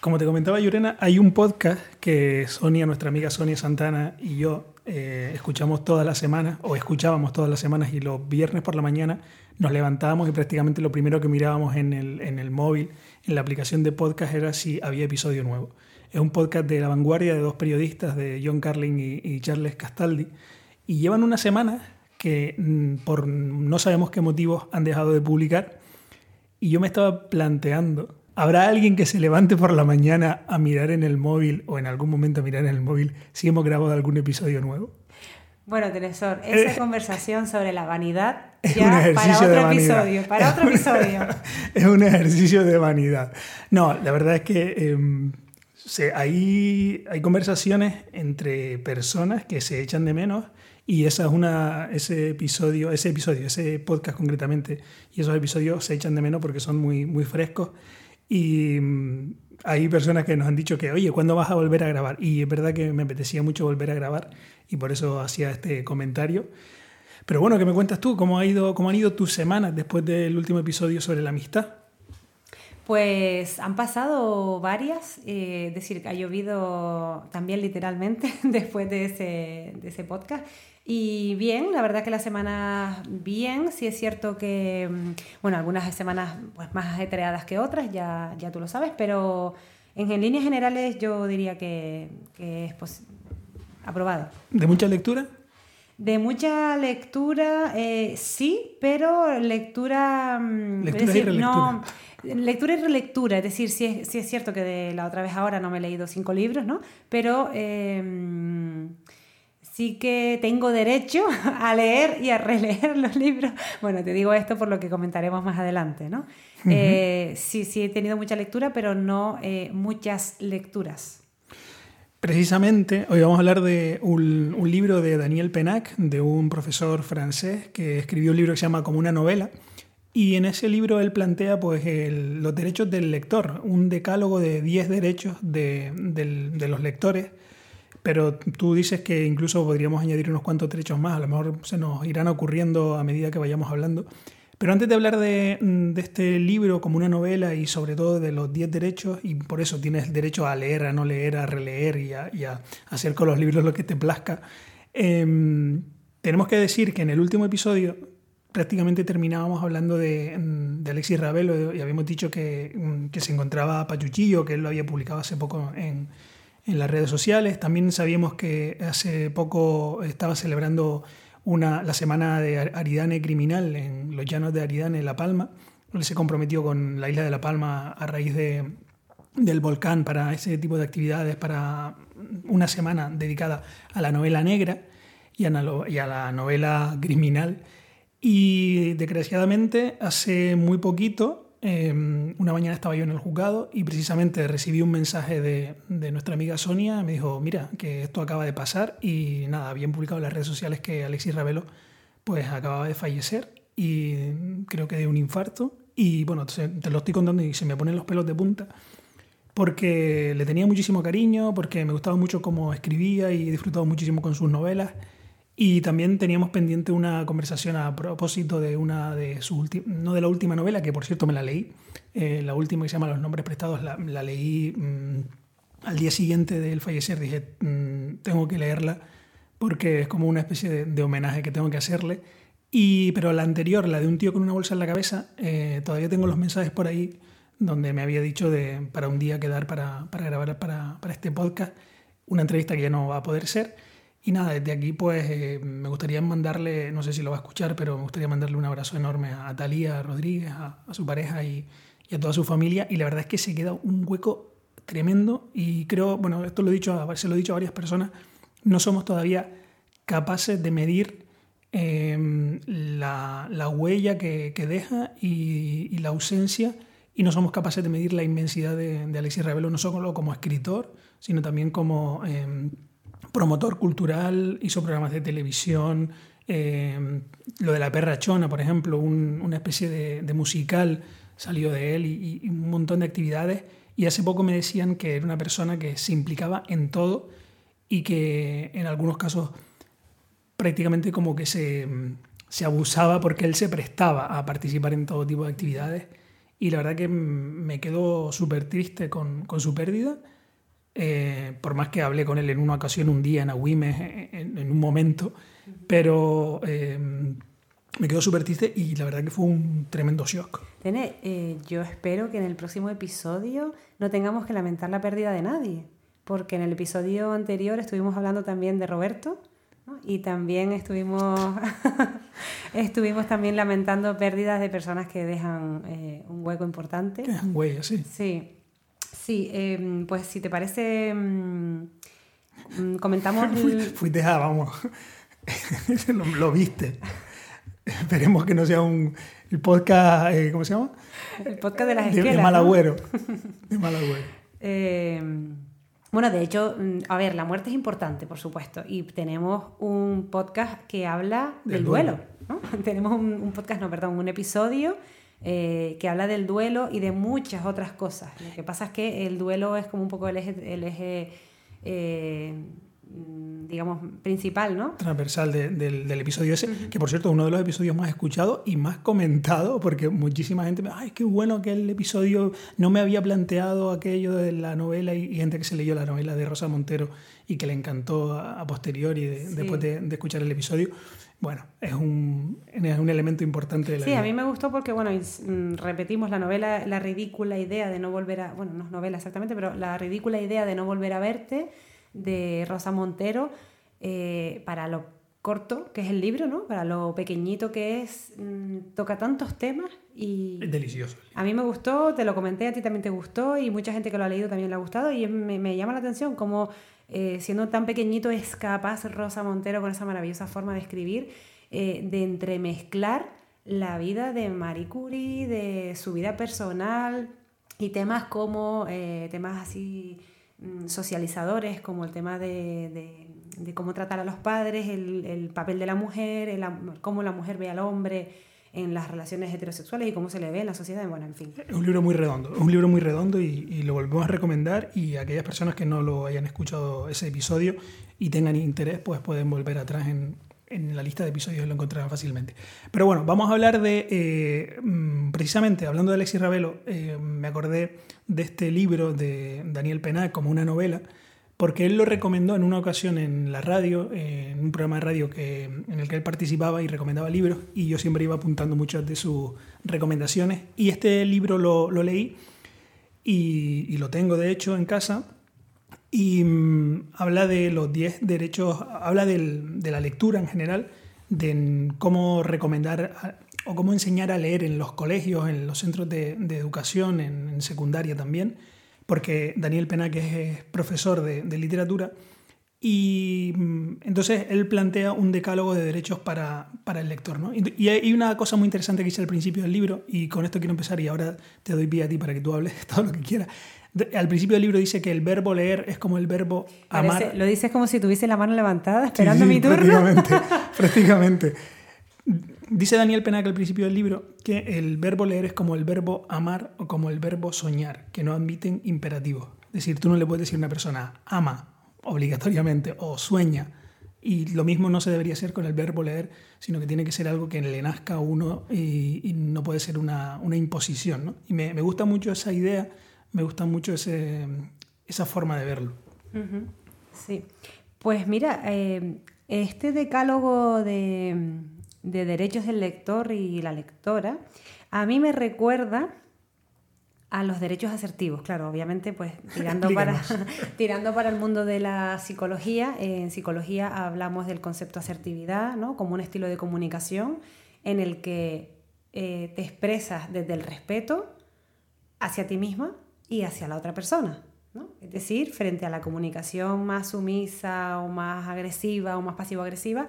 Como te comentaba Yurena, hay un podcast que Sonia, nuestra amiga Sonia Santana y yo eh, escuchamos todas las semanas, o escuchábamos todas las semanas, y los viernes por la mañana nos levantábamos y prácticamente lo primero que mirábamos en el, en el móvil, en la aplicación de podcast, era si había episodio nuevo. Es un podcast de la vanguardia de dos periodistas, de John Carlin y, y Charles Castaldi, y llevan una semana que mm, por no sabemos qué motivos han dejado de publicar, y yo me estaba planteando ¿Habrá alguien que se levante por la mañana a mirar en el móvil o en algún momento a mirar en el móvil si hemos grabado algún episodio nuevo? Bueno, Teresor, esa eh, conversación sobre la vanidad ya para otro episodio, para otro episodio. es un ejercicio de vanidad. No, la verdad es que em, hay, hay conversaciones entre personas que se echan de menos y esa es una, ese episodio, ese episodio, ese podcast concretamente, y esos episodios se echan de menos porque son muy, muy frescos y mm, hay personas que nos han dicho que, oye, ¿cuándo vas a volver a grabar? Y es verdad que me apetecía mucho volver a grabar y por eso hacía este comentario. Pero bueno, ¿qué me cuentas tú? ¿Cómo, ha ido, cómo han ido tus semanas después del último episodio sobre la amistad? Pues han pasado varias, eh, es decir, ha llovido también literalmente después de ese, de ese podcast. Y bien, la verdad que la semana bien, sí es cierto que, mm, bueno, algunas semanas pues, más ajetreadas que otras, ya, ya tú lo sabes, pero en, en líneas generales yo diría que, que es pues, aprobado. ¿De mucha lectura? De mucha lectura, eh, sí, pero lectura... Mm, lectura y relectura. No, lectura y relectura, es decir, sí es, sí es cierto que de la otra vez ahora no me he leído cinco libros, ¿no? Pero... Eh, sí que tengo derecho a leer y a releer los libros. Bueno, te digo esto por lo que comentaremos más adelante, ¿no? Eh, sí, sí he tenido mucha lectura, pero no eh, muchas lecturas. Precisamente, hoy vamos a hablar de un, libro de Daniel Penac, de un profesor francés que escribió un libro que se llama Como una novela. Y en ese libro él plantea pues, los derechos del lector, un decálogo de 10 derechos de, de los lectores pero tú dices que incluso podríamos añadir unos cuantos derechos más, a lo mejor se nos irán ocurriendo a medida que vayamos hablando. Pero antes de hablar de, mm, este libro como una novela y sobre todo de los 10 derechos, y por eso tienes derecho a leer, a no leer, a releer y a, hacer con los libros lo que te plazca, em, tenemos que decir que en el último episodio prácticamente terminábamos hablando de, mm, de Alexis Ravelo y habíamos dicho que, mm, que se encontraba Pachuchillo, que él lo había publicado hace poco en, en las redes sociales. También sabíamos que hace poco estaba celebrando una, la semana de Aridane criminal en los llanos de Aridane, La Palma. Él se comprometió con la isla de La Palma a raíz de, del volcán para ese tipo de actividades, para una semana dedicada a la novela negra y a, y a la novela criminal. Y desgraciadamente hace muy poquito Em, una mañana estaba yo en el juzgado y precisamente recibí un mensaje de, nuestra amiga Sonia. Me dijo, mira, que esto acaba de pasar y nada, habían publicado en las redes sociales que Alexis Ravelo pues acababa de fallecer y creo que de un infarto. Y bueno, te lo estoy contando y se me ponen los pelos de punta porque le tenía muchísimo cariño, porque me gustaba mucho cómo escribía y he disfrutado muchísimo con sus novelas. Y también teníamos pendiente una conversación a propósito de una de sus no de la última novela, que por cierto me la leí, eh, la última que se llama Los nombres prestados, la, leí mm, al día siguiente del fallecer, dije, mm, tengo que leerla porque es como una especie de, homenaje que tengo que hacerle. Y, pero la anterior, la de un tío con una bolsa en la cabeza, eh, todavía tengo los mensajes por ahí donde me había dicho de, para un día quedar para, para grabar para, para este podcast, una entrevista que ya no va a poder ser. Y nada, desde aquí pues eh, me gustaría mandarle, no sé si lo va a escuchar, pero me gustaría mandarle un abrazo enorme a Talía Rodríguez, a, su pareja y, a toda su familia. Y la verdad es que se queda un hueco tremendo y creo, bueno, esto lo he dicho, se lo he dicho a varias personas, no somos todavía capaces de medir em, la, huella que, deja y, la ausencia y no somos capaces de medir la inmensidad de, Alexis Ravelo, no solo como escritor, sino también como... Em, promotor cultural, hizo programas de televisión, eh, lo de la perrachona, por ejemplo, una especie de, musical salió de él y, un montón de actividades. Y hace poco me decían que era una persona que se implicaba en todo y que en algunos casos prácticamente como que se, se abusaba porque él se prestaba a participar en todo tipo de actividades y la verdad que me quedo súper triste con, con, su pérdida. Eh, por más que hablé con él en una ocasión, un día en Agüimes, en, en un momento, pero eh, me quedo súper triste y la verdad que fue un tremendo shock. Tene, eh, yo espero que en el próximo episodio no tengamos que lamentar la pérdida de nadie, porque en el episodio anterior estuvimos hablando también de Roberto y también estuvimos, estuvimos también lamentando pérdidas de personas que dejan eh, un hueco importante. Que dejan huella, sí. Sí, sí eh, pues si te parece, mm, mm, comentamos... El... Fuiste a, vamos, lo, lo, viste. Esperemos que no sea un el podcast, eh, ¿cómo se llama? El podcast de las esquelas. De, de Malagüero. ¿no? De Malagüero. Eh, bueno, de hecho, mm, a ver, la muerte es importante, por supuesto, y tenemos un podcast que habla del, del duelo. duelo ¿no? tenemos un, un, podcast, no, perdón, un episodio eh, que habla del duelo y de muchas otras cosas. Lo que pasa es que el duelo es como un poco el eje, el eje eh, digamos, principal, ¿no? Transversal de, de, del episodio ese, uh -huh. que por cierto es uno de los episodios más escuchados y más comentados, porque muchísima gente me ay, qué bueno que el episodio no me había planteado aquello de la novela y, y gente que se leyó la novela de Rosa Montero y que le encantó a, a posteriori de, sí. después de, de, escuchar el episodio. Bueno, es un, es un elemento importante de la Sí, vida. a mí me gustó porque, bueno, mm, repetimos la novela, la ridícula idea de no volver a, bueno, no es novela exactamente, pero la ridícula idea de no volver a verte, de Rosa Montero eh, para lo corto que es el libro, ¿no? Para lo pequeñito que es, mmm, toca tantos temas y... Es delicioso. A mí me gustó, te lo comenté, a ti también te gustó y mucha gente que lo ha leído también le ha gustado y me, me llama la atención cómo eh, siendo tan pequeñito es capaz Rosa Montero con esa maravillosa forma de escribir, eh, de entremezclar la vida de Marie Curie, de su vida personal y temas como eh, temas así Mm, socializadores, como el tema de, de, cómo tratar a los padres, el, el papel de la mujer, cómo la mujer ve al hombre en las relaciones heterosexuales y cómo se le ve en la sociedad, bueno, en fin. Es un libro muy redondo, un libro muy redondo y, y, lo volvemos a recomendar y aquellas personas que no lo hayan escuchado ese episodio y tengan interés, pues pueden volver atrás en, en la lista de episodios y lo encontrarán fácilmente. Pero bueno, vamos a hablar de, eh, precisamente hablando de Alexis Ravelo, eh, me acordé de este libro de Daniel Penac como una novela, porque él lo recomendó en una ocasión en la radio, eh, en un programa de radio que, en el que él participaba y recomendaba libros, y yo siempre iba apuntando muchas de sus recomendaciones. Y este libro lo, leí y, lo tengo de hecho en casa. Y mmm, habla de los 10 derechos, habla de la lectura en general, de cómo recomendar o cómo enseñar a leer en los colegios, en los centros de, educación, en, secundaria también, porque Daniel Pena, que es profesor de, de literatura, y mm, entonces él plantea un decálogo de derechos para, para el lector. ¿no? Y, hay una cosa muy interesante que dice al principio del libro, y con esto quiero empezar, y ahora te doy pie a ti para que tú hables todo lo que quieras. Al principio del libro dice que el verbo leer es como el verbo amar. Parece, lo dices como si tuviese la mano levantada esperando sí, sí, mi turno. Prácticamente, prácticamente. Dice Daniel Penac al principio del libro que el verbo leer es como el verbo amar o como el verbo soñar, que no admiten imperativos. Es decir, tú no le puedes decir a una persona ama obligatoriamente o sueña. Y lo mismo no se debería hacer con el verbo leer, sino que tiene que ser algo que le nazca a uno y, no puede ser una, una imposición. ¿no? Y me, gusta mucho esa idea, me gusta mucho ese, esa forma de verlo. Sí, pues mira, eh, este decálogo de, de derechos del lector y la lectora, a mí me recuerda a los derechos asertivos, claro, obviamente pues tirando, para, tirando para el mundo de la psicología. En psicología hablamos del concepto asertividad, ¿no? como un estilo de comunicación en el que eh, te expresas desde el respeto hacia ti misma y hacia la otra persona. ¿no? Es decir, frente a la comunicación más sumisa o más agresiva o más pasivo-agresiva,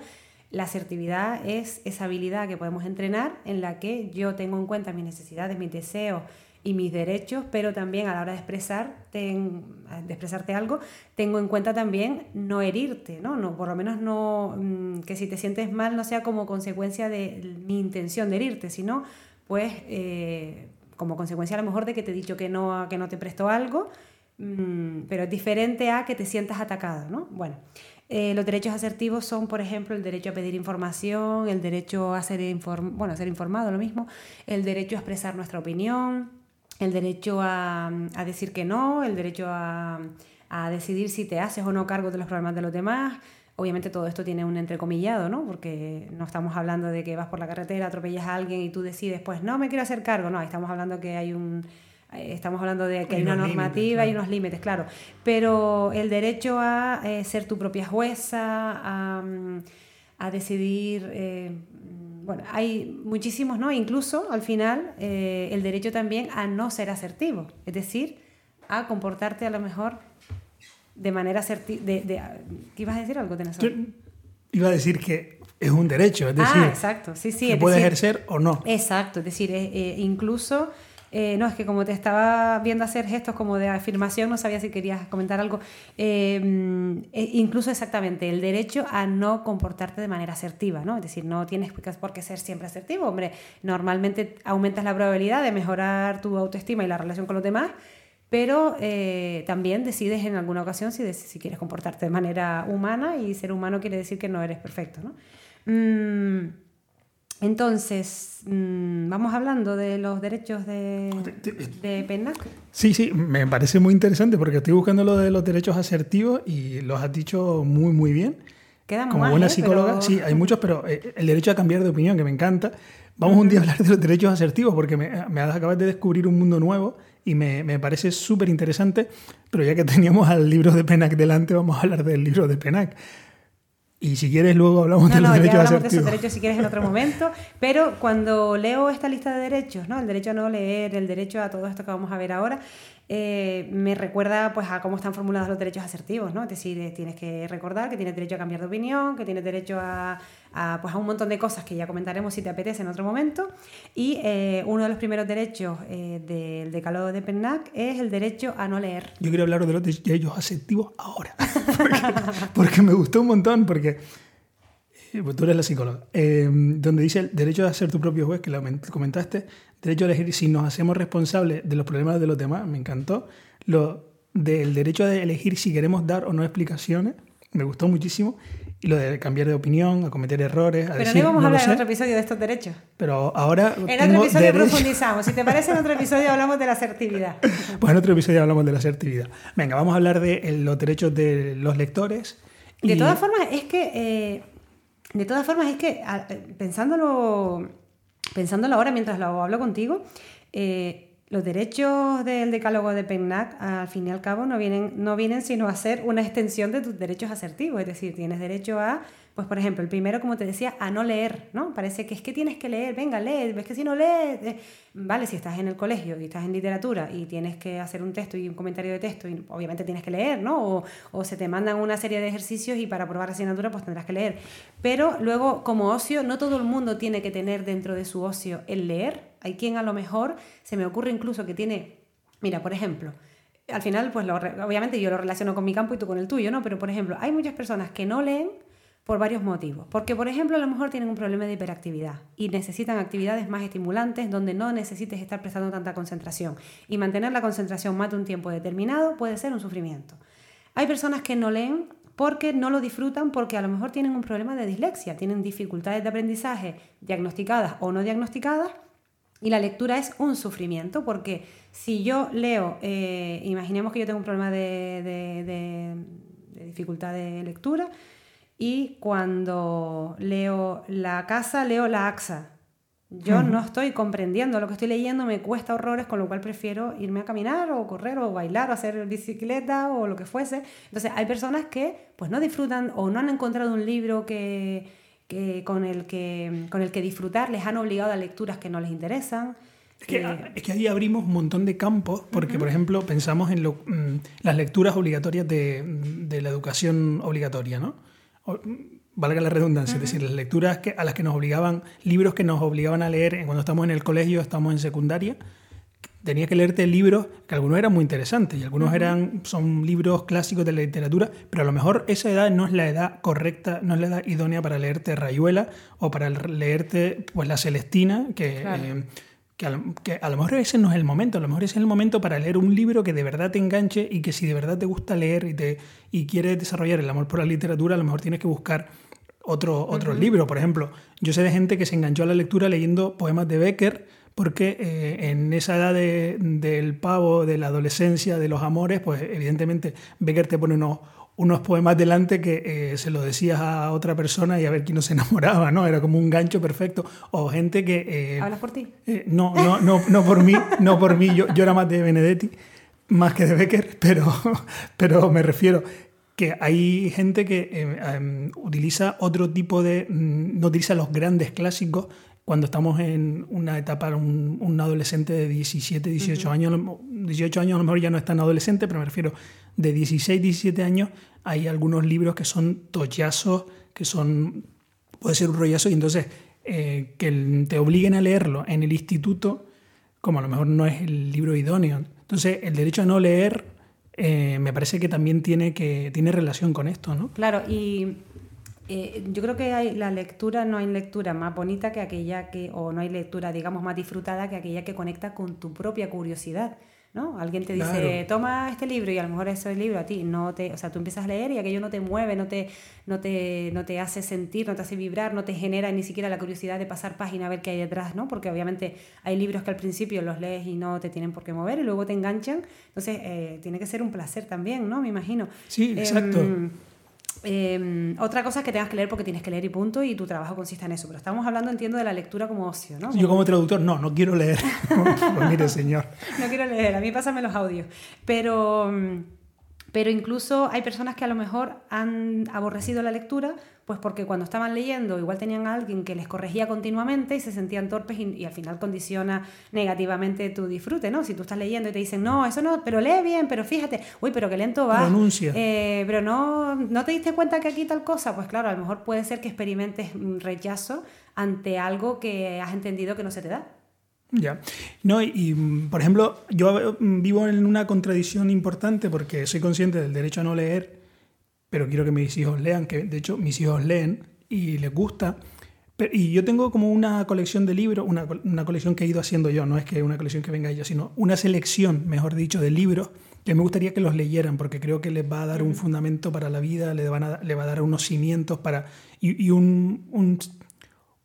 la asertividad es esa habilidad que podemos entrenar en la que yo tengo en cuenta mis necesidades, mis deseos y mis derechos, pero también a la hora de, de expresarte algo, tengo en cuenta también no herirte, ¿no? no por lo menos no mm, que si te sientes mal no sea como consecuencia de mi intención de herirte, sino pues eh, como consecuencia a lo mejor de que te he dicho que no, que no te presto algo, mmm, pero es diferente a que te sientas atacado, ¿no? Bueno, eh, los derechos asertivos son, por ejemplo, el derecho a pedir información, el derecho a ser, bueno, a ser informado, lo mismo, el derecho a expresar nuestra opinión, el derecho a, decir que no, el derecho a, decidir si te haces o no cargo de los problemas de los demás. Obviamente todo esto tiene un entrecomillado, ¿no? Porque no estamos hablando de que vas por la carretera, atropellas a alguien y tú decides, pues no me quiero hacer cargo, no, estamos hablando que hay un estamos hablando de que hay, una normativa y unos límites, claro. Pero el derecho a eh, ser tu propia jueza, a, decidir eh, bueno, hay muchísimos, ¿no? Incluso al final eh, el derecho también a no ser asertivo, es decir, a comportarte a lo mejor de manera asertiva. De, ¿Qué ibas a decir algo, Iba a decir que es un derecho, es decir, ah, exacto. sí, sí, se puede ejercer o no. Exacto, es decir, eh, incluso eh, no, es que como te estaba viendo hacer gestos como de afirmación, no sabía si querías comentar algo. Em, e incluso exactamente el derecho a no comportarte de manera asertiva, ¿no? Es decir, no tienes por qué ser siempre asertivo. Hombre, normalmente aumentas la probabilidad de mejorar tu autoestima y la relación con los demás, pero eh, también decides en alguna ocasión si, si quieres comportarte de manera humana y ser humano quiere decir que no eres perfecto, ¿no? Mm, entonces, mm, vamos hablando de los derechos de, de PENAC. Sí, sí, me parece muy interesante porque estoy buscando lo de los derechos asertivos y los has dicho muy, muy bien. Quedan Como buena ¿eh? psicóloga, sí, hay muchos, pero eh, el derecho a cambiar de opinión, que me encanta. Vamos un día a hablar de los derechos asertivos porque me, me acabas de descubrir un mundo nuevo y me, me parece súper interesante. Pero ya que teníamos al libro de PENAC delante, vamos a hablar del libro de PENAC. Y si quieres, luego hablamos de los derechos ya hablamos de esos derechos si quieres en otro momento. Pero cuando leo esta lista de derechos, ¿no? el derecho a no leer, el derecho a todo esto que vamos a ver ahora, eh, me recuerda pues, a cómo están formulados los derechos asertivos, ¿no? Es decir, eh, tienes que recordar que tienes derecho a cambiar de opinión, que tienes derecho a, pues, a un montón de cosas que ya comentaremos si te apetece en otro momento. Y eh, uno de los primeros derechos del decálogo de PENAC es el derecho a no leer. Yo quiero hablar de los derechos asertivos ahora, porque me gustó un montón, porque pues tú eres la psicóloga, donde dice el derecho a ser tu propio juez, que lo comentaste, derecho a elegir si nos hacemos responsables de los problemas de los demás, me encantó. Lo del derecho a elegir si queremos dar o no explicaciones, me gustó muchísimo. Y lo de cambiar de opinión, a cometer errores. A Pero no íbamos a hablar en otro episodio de estos derechos. Pero ahora. En otro episodio profundizamos. Si te parece, en otro episodio hablamos de la asertividad. Pues en otro episodio hablamos de la asertividad. Venga, vamos a hablar de los derechos de los lectores. De todas formas, es que. Eh, de todas formas, es que, pensándolo pensándolo ahora mientras lo hablo contigo, eh, los derechos del decálogo de PENNAC, al fin y al cabo, no vienen, no vienen sino a ser una extensión de tus derechos asertivos. Es decir, tienes derecho a pues por ejemplo, el primero, como te decía, a no leer, ¿no? Parece que es que tienes que leer, venga, lee, ves que si no lees, eh, vale, si estás en el colegio y estás en literatura y tienes que hacer un texto y un comentario de texto, y obviamente tienes que leer, ¿no? O, o se te mandan una serie de ejercicios y para probar la asignatura pues tendrás que leer. Pero luego, como ocio, no todo el mundo tiene que tener dentro de su ocio el leer. Hay quien a lo mejor, se me ocurre incluso que tiene, mira, por ejemplo, al final, pues obviamente yo lo relaciono con mi campo y tú con el tuyo, ¿no? Pero por ejemplo, hay muchas personas que no leen por varios motivos. Porque, por ejemplo, a lo mejor tienen un problema de hiperactividad y necesitan actividades más estimulantes donde no necesites estar prestando tanta concentración. Y mantener la concentración más de un tiempo determinado puede ser un sufrimiento. Hay personas que no leen porque no lo disfrutan porque a lo mejor tienen un problema de dislexia, tienen dificultades de aprendizaje diagnosticadas o no diagnosticadas y la lectura es un sufrimiento porque si yo leo, eh, imaginemos que yo tengo un problema de dificultad de lectura, y cuando leo la casa, leo la AXA. Yo no estoy comprendiendo lo que estoy leyendo, me cuesta horrores, con lo cual prefiero irme a caminar o correr o bailar o hacer bicicleta o lo que fuese. Entonces hay personas que pues no disfrutan o no han encontrado un libro que, con, el que, con el que disfrutar, les han obligado a lecturas que no les interesan. Es que, eh, es que ahí abrimos un montón de campos, porque por ejemplo pensamos en mm, las lecturas obligatorias de, de la educación obligatoria, ¿no? valga la redundancia, es decir, las lecturas que, a las que nos obligaban, libros que nos obligaban a leer cuando estamos en el colegio, estamos en secundaria, tenías que leerte libros que algunos eran muy interesantes y algunos eran son libros clásicos de la literatura, pero a lo mejor esa edad no es la edad correcta, no es la edad idónea para leerte Rayuela o para leerte pues la Celestina, que eh, que a, lo mejor ese no es el momento, a lo mejor ese es el momento para leer un libro que de verdad te enganche y que si de verdad te gusta leer y, te, y quieres desarrollar el amor por la literatura, a lo mejor tienes que buscar otro, otro libro. Por ejemplo, yo sé de gente que se enganchó a la lectura leyendo poemas de Becker porque eh, en esa edad del pavo, de la adolescencia, de los amores, pues evidentemente Becker te pone unos, unos poemas delante que eh, se lo decías a otra persona y a ver quién no se enamoraba, ¿no? Era como un gancho perfecto. O gente que... ¿Hablas por ti? no, no, no, no por mí, no por mí. Yo, yo era más de Benedetti, más que de Becker, pero, pero me refiero que hay gente que em, utiliza otro tipo de... Mm, no utiliza los grandes clásicos cuando estamos en una etapa, un, adolescente de 17, 18 años, 18 años a lo mejor ya no es tan adolescente, pero me refiero de 16, 17 años, hay algunos libros que son tollazos, que son, puede ser un rollazo, y entonces eh, que te obliguen a leerlo en el instituto, como a lo mejor no es el libro idóneo. Entonces, el derecho a no leer eh, me parece que también tiene, que, tiene relación con esto, ¿no? Claro, y eh, yo creo que hay, la lectura, no hay lectura más bonita que aquella que, o no hay lectura, digamos, más disfrutada que aquella que conecta con tu propia curiosidad. ¿no? Alguien te dice, toma este libro y a lo mejor ese libro a ti no te, o sea, tú empiezas a leer y aquello no te mueve, no te, no te, no te hace sentir, no te hace vibrar, no te genera ni siquiera la curiosidad de pasar página a ver qué hay detrás, ¿no? Porque obviamente hay libros que al principio los lees y no te tienen por qué mover y luego te enganchan, entonces eh, tiene que ser un placer también, ¿no? Me imagino. Sí, exacto. Em, Em, otra cosa es que tengas que leer porque tienes que leer y punto, y tu trabajo consiste en eso. Pero estamos hablando, entiendo, de la lectura como ocio, ¿no? Yo como traductor, no, no quiero leer. pues mire, señor. no quiero leer, a mí pásame los audios. Pero em, pero incluso hay personas que a lo mejor han aborrecido la lectura, pues porque cuando estaban leyendo igual tenían a alguien que les corregía continuamente y se sentían torpes y, al final condiciona negativamente tu disfrute, ¿no? Si tú estás leyendo y te dicen, no, eso no, pero lee bien, pero fíjate, uy, pero qué lento va. Pronuncia. Eh, pero no, no te diste cuenta que aquí tal cosa, pues claro, a lo mejor puede ser que experimentes rechazo ante algo que has entendido que no se te da. Ya. No, y, por ejemplo, yo vivo en una contradicción importante porque soy consciente del derecho a no leer, pero quiero que mis hijos lean, que de hecho mis hijos leen y les gusta. y yo tengo como una colección de libros, una, una, colección que he ido haciendo yo, no es que una colección que venga ella, sino una selección, mejor dicho, de libros que me gustaría que los leyeran porque creo que les va a dar un fundamento para la vida, le, van a, le va a dar unos cimientos para, y, y un, un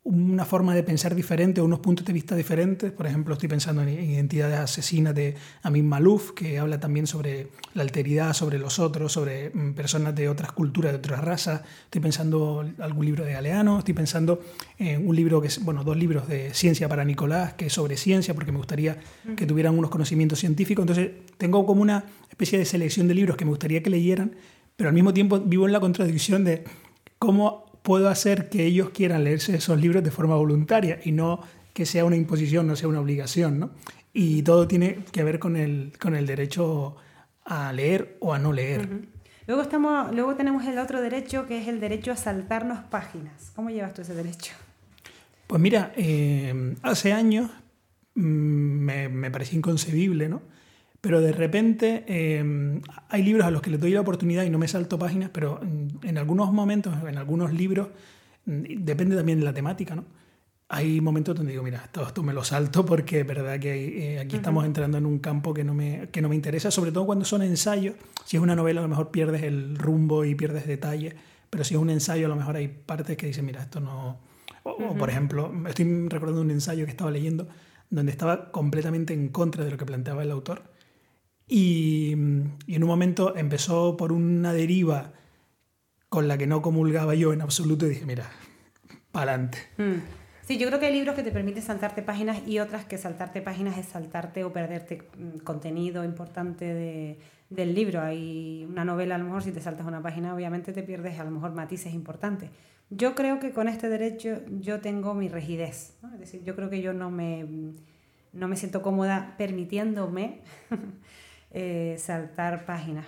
una forma de pensar diferente o unos puntos de vista diferentes. Por ejemplo, estoy pensando en Identidades Asesinas de Amin Malouf, que habla también sobre la alteridad, sobre los otros, sobre mm, personas de otras culturas, de otras razas. Estoy pensando en algún libro de Galeano, estoy pensando en un libro que es, bueno, dos libros de Ciencia para Nicolás, que es sobre ciencia, porque me gustaría que tuvieran unos conocimientos científicos. Entonces, tengo como una especie de selección de libros que me gustaría que leyeran, pero al mismo tiempo vivo en la contradicción de cómo puedo hacer que ellos quieran leerse esos libros de forma voluntaria y no que sea una imposición, no sea una obligación. ¿no? Y todo tiene que ver con el, con el derecho a leer o a no leer. Luego, estamos, luego tenemos el otro derecho que es el derecho a saltarnos páginas. ¿Cómo llevas tú ese derecho? Pues mira, eh, hace años mm, me, me parecía inconcebible, ¿no? Pero de repente em, hay libros a los que les doy la oportunidad y no me salto páginas, pero en algunos momentos, en algunos libros, mm, depende también de la temática, ¿no? Hay momentos donde digo, mira, todo esto me lo salto porque es verdad que eh, aquí estamos entrando en un campo que no, me, que no me interesa, sobre todo cuando son ensayos. Si es una novela a lo mejor pierdes el rumbo y pierdes detalle, pero si es un ensayo a lo mejor hay partes que dicen, mira, esto no... o por ejemplo, estoy recordando un ensayo que estaba leyendo donde estaba completamente en contra de lo que planteaba el autor y, en un momento empezó por una deriva con la que no comulgaba yo en absoluto y dije, mira, para adelante. Hmm. Sí, yo creo que hay libros que te permiten saltarte páginas y otras que saltarte páginas es saltarte o perderte mm, contenido importante de, del libro. Hay una novela, a lo mejor si te saltas una página, obviamente te pierdes a lo mejor matices importantes. Yo creo que con este derecho yo tengo mi rigidez. Es decir, yo creo que yo no me, no me siento cómoda permitiéndome Eh, saltar páginas.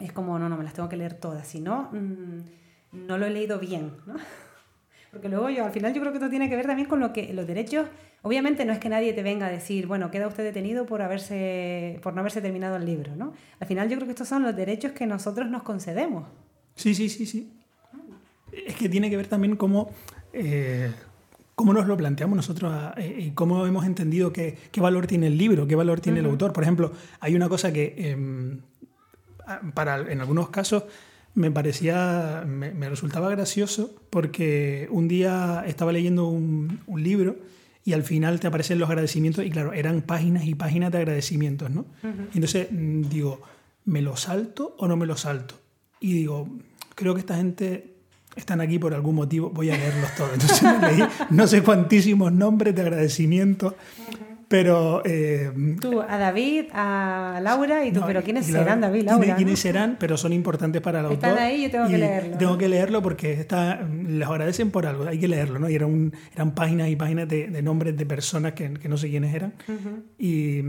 Es como, no, no, me las tengo que leer todas, si no, mm, no lo he leído bien, ¿no? Porque luego yo, al final yo creo que esto tiene que ver también con lo que los derechos, obviamente no es que nadie te venga a decir, bueno, queda usted detenido por, haberse, por no haberse terminado el libro, ¿no? Al final yo creo que estos son los derechos que nosotros nos concedemos. Sí, sí, sí, sí. Es que tiene que ver también cómo, eh, cómo nos lo planteamos nosotros eh, y cómo hemos entendido qué, qué, valor tiene el libro, qué valor tiene el autor. Por ejemplo, hay una cosa que em, para, en algunos casos me parecía, me, resultaba gracioso porque un día estaba leyendo un, un, libro y al final te aparecen los agradecimientos y claro, eran páginas y páginas de agradecimientos, ¿no? Entonces mm, digo, ¿me lo salto o no me lo salto? Y digo, creo que esta gente están aquí por algún motivo, voy a leerlos todos. Entonces me leí no sé cuantísimos nombres de agradecimientos. Pero. Eh, tú, a David, a Laura y tú, pero ¿quiénes serán David, Laura? ¿Quiénes, serán? Pero son importantes para el autor. Están ahí, yo tengo que leerlo. Tengo que leerlo porque está, les agradecen por algo, hay que leerlo, ¿no? Y era un, eran páginas y páginas de, nombres de personas que, que, no sé quiénes eran. Y.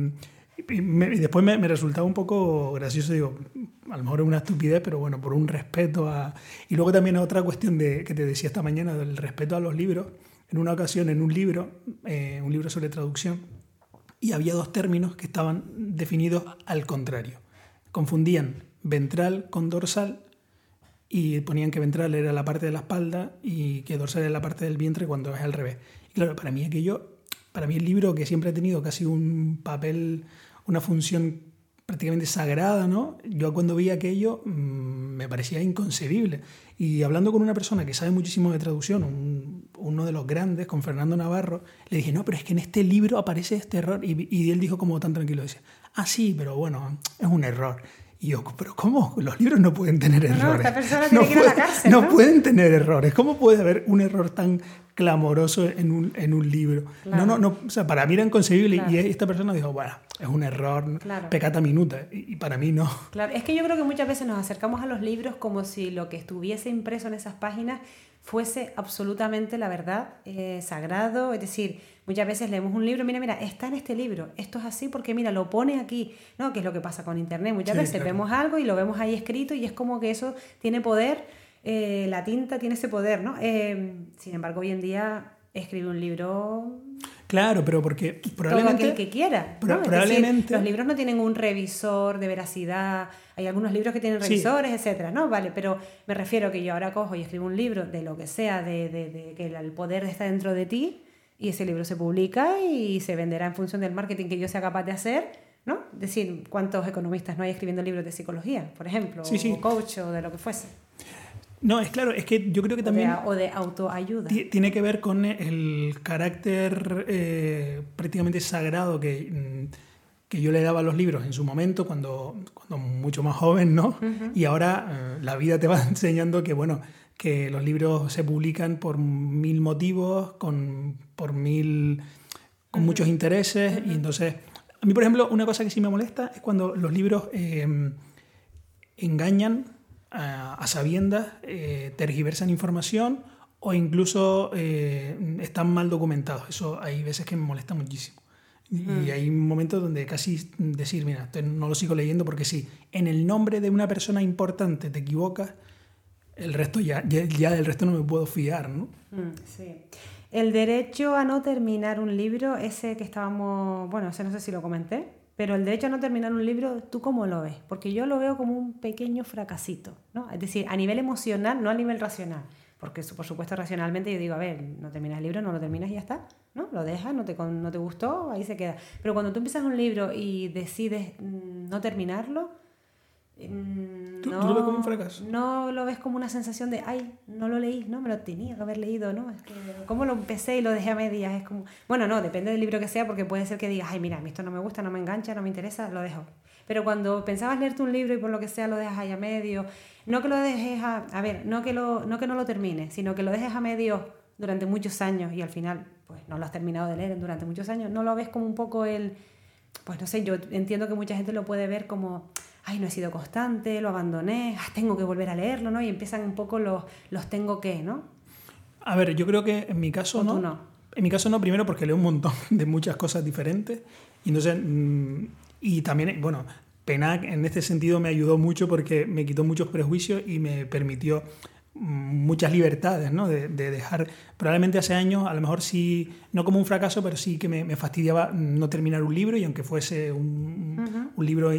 Y, después me, me, resultaba un poco gracioso, digo, a lo mejor es una estupidez, pero bueno, por un respeto a... Y luego también otra cuestión de, que te decía esta mañana, del respeto a los libros. En una ocasión, en un libro, eh, un libro sobre traducción, y había dos términos que estaban definidos al contrario. Confundían ventral con dorsal y ponían que ventral era la parte de la espalda y que dorsal era la parte del vientre cuando es al revés. Y claro, para mí aquello, para mí el libro que siempre ha tenido casi un papel, una función prácticamente sagrada, ¿no? Yo cuando vi aquello mm, me parecía inconcebible. Y hablando con una persona que sabe muchísimo de traducción, uno de los grandes, con Fernando Navarro, le dije, no, pero es que en este libro aparece este error. Y, y él dijo como tan tranquilo, dice, ah, sí, pero bueno, es un error. Y yo, pero ¿cómo? Los libros no pueden tener errores. No, esta cárcel. Pueden tener errores. ¿Cómo puede haber un error tan clamoroso en un, en un libro? No, no, no. O sea, para mí era inconcebible. Y esta persona dijo, bueno, es un error, pecata minuta. Y, para mí no. Claro, es que yo creo que muchas veces nos acercamos a los libros como si lo que estuviese impreso en esas páginas fuese absolutamente la verdad, eh, sagrado. Es decir, Muchas veces leemos un libro, mira, mira, está en este libro, esto es así porque mira, lo pone aquí, ¿no? Que es lo que pasa con Internet. Muchas veces vemos algo y lo vemos ahí escrito y es como que eso tiene poder, eh, la tinta tiene ese poder, ¿no? Eh, sin embargo, hoy en día escribe un libro... Claro, pero porque probablemente... Todo aquel que quiera. probablemente... los libros no tienen un revisor de veracidad, hay algunos libros que tienen revisores, etcétera, ¿no? Vale, pero me refiero que yo ahora cojo y escribo un libro de lo que sea, de, de, de que el poder está dentro de ti, y ese libro se publica y se venderá en función del marketing que yo sea capaz de hacer, ¿no? Es decir, ¿cuántos economistas no hay escribiendo libros de psicología, por ejemplo, o coach o de lo que fuese? No, es claro, es que yo creo que también... O de, autoayuda. Tiene que ver con el carácter eh, prácticamente sagrado que, mm, que, yo le daba a los libros en su momento, cuando, cuando mucho más joven, ¿no? Y ahora eh, la vida te va enseñando que, bueno, que los libros se publican por mil motivos, con, por mil, con muchos intereses, y entonces, a mí, por ejemplo, una cosa que sí me molesta es cuando los libros em, engañan a, sabiendas, eh, tergiversan información o incluso eh, están mal documentados. Eso hay veces que me molesta muchísimo. Y hay momentos donde casi decir, mira, no lo sigo leyendo porque sí, en el nombre de una persona importante te equivocas, el resto ya, ya, del resto no me puedo fiar, ¿no? Mm, sí. El derecho a no terminar un libro, ese que estábamos, bueno, ese no sé si lo comenté, pero el derecho a no terminar un libro, ¿tú cómo lo ves? Porque yo lo veo como un pequeño fracasito, ¿no? Es decir, a nivel emocional, no a nivel racional. Porque por supuesto racionalmente yo digo, a ver, no terminas el libro, no lo terminas y ya está, ¿no? Lo dejas, no te, no te gustó, ahí se queda. Pero cuando tú empiezas un libro y decides mm, no terminarlo, ¿Tú, no, lo ves como un fracaso? No lo ves como una sensación de, ay, no lo leí, no, me lo tenía que haber leído, ¿no? Es que, ¿cómo lo empecé y lo dejé a medias? Es como, bueno, no, depende del libro que sea, porque puede ser que digas, ay, mira, a mí esto no me gusta, no me engancha, no me interesa, lo dejo. Pero cuando pensabas leerte un libro y por lo que sea lo dejas ahí a medio, no que lo dejes a, a ver, no que, lo, no que no lo termines, sino que lo dejes a medio durante muchos años y al final, pues no lo has terminado de leer durante muchos años, no lo ves como un poco el, pues no sé, yo entiendo que mucha gente lo puede ver como ay, no he sido constante, lo abandoné, ah, tengo que volver a leerlo, ¿no? Y empiezan un poco los, los tengo que, ¿no? A ver, yo creo que en mi caso no. no. En mi caso no, primero porque leo un montón de muchas cosas diferentes. Y, entonces, mm, y también, bueno, Penac en este sentido me ayudó mucho porque me quitó muchos prejuicios y me permitió mm, muchas libertades, ¿no? De, dejar, probablemente hace años, a lo mejor sí, no como un fracaso, pero sí que me, fastidiaba no terminar un libro y aunque fuese un, un libro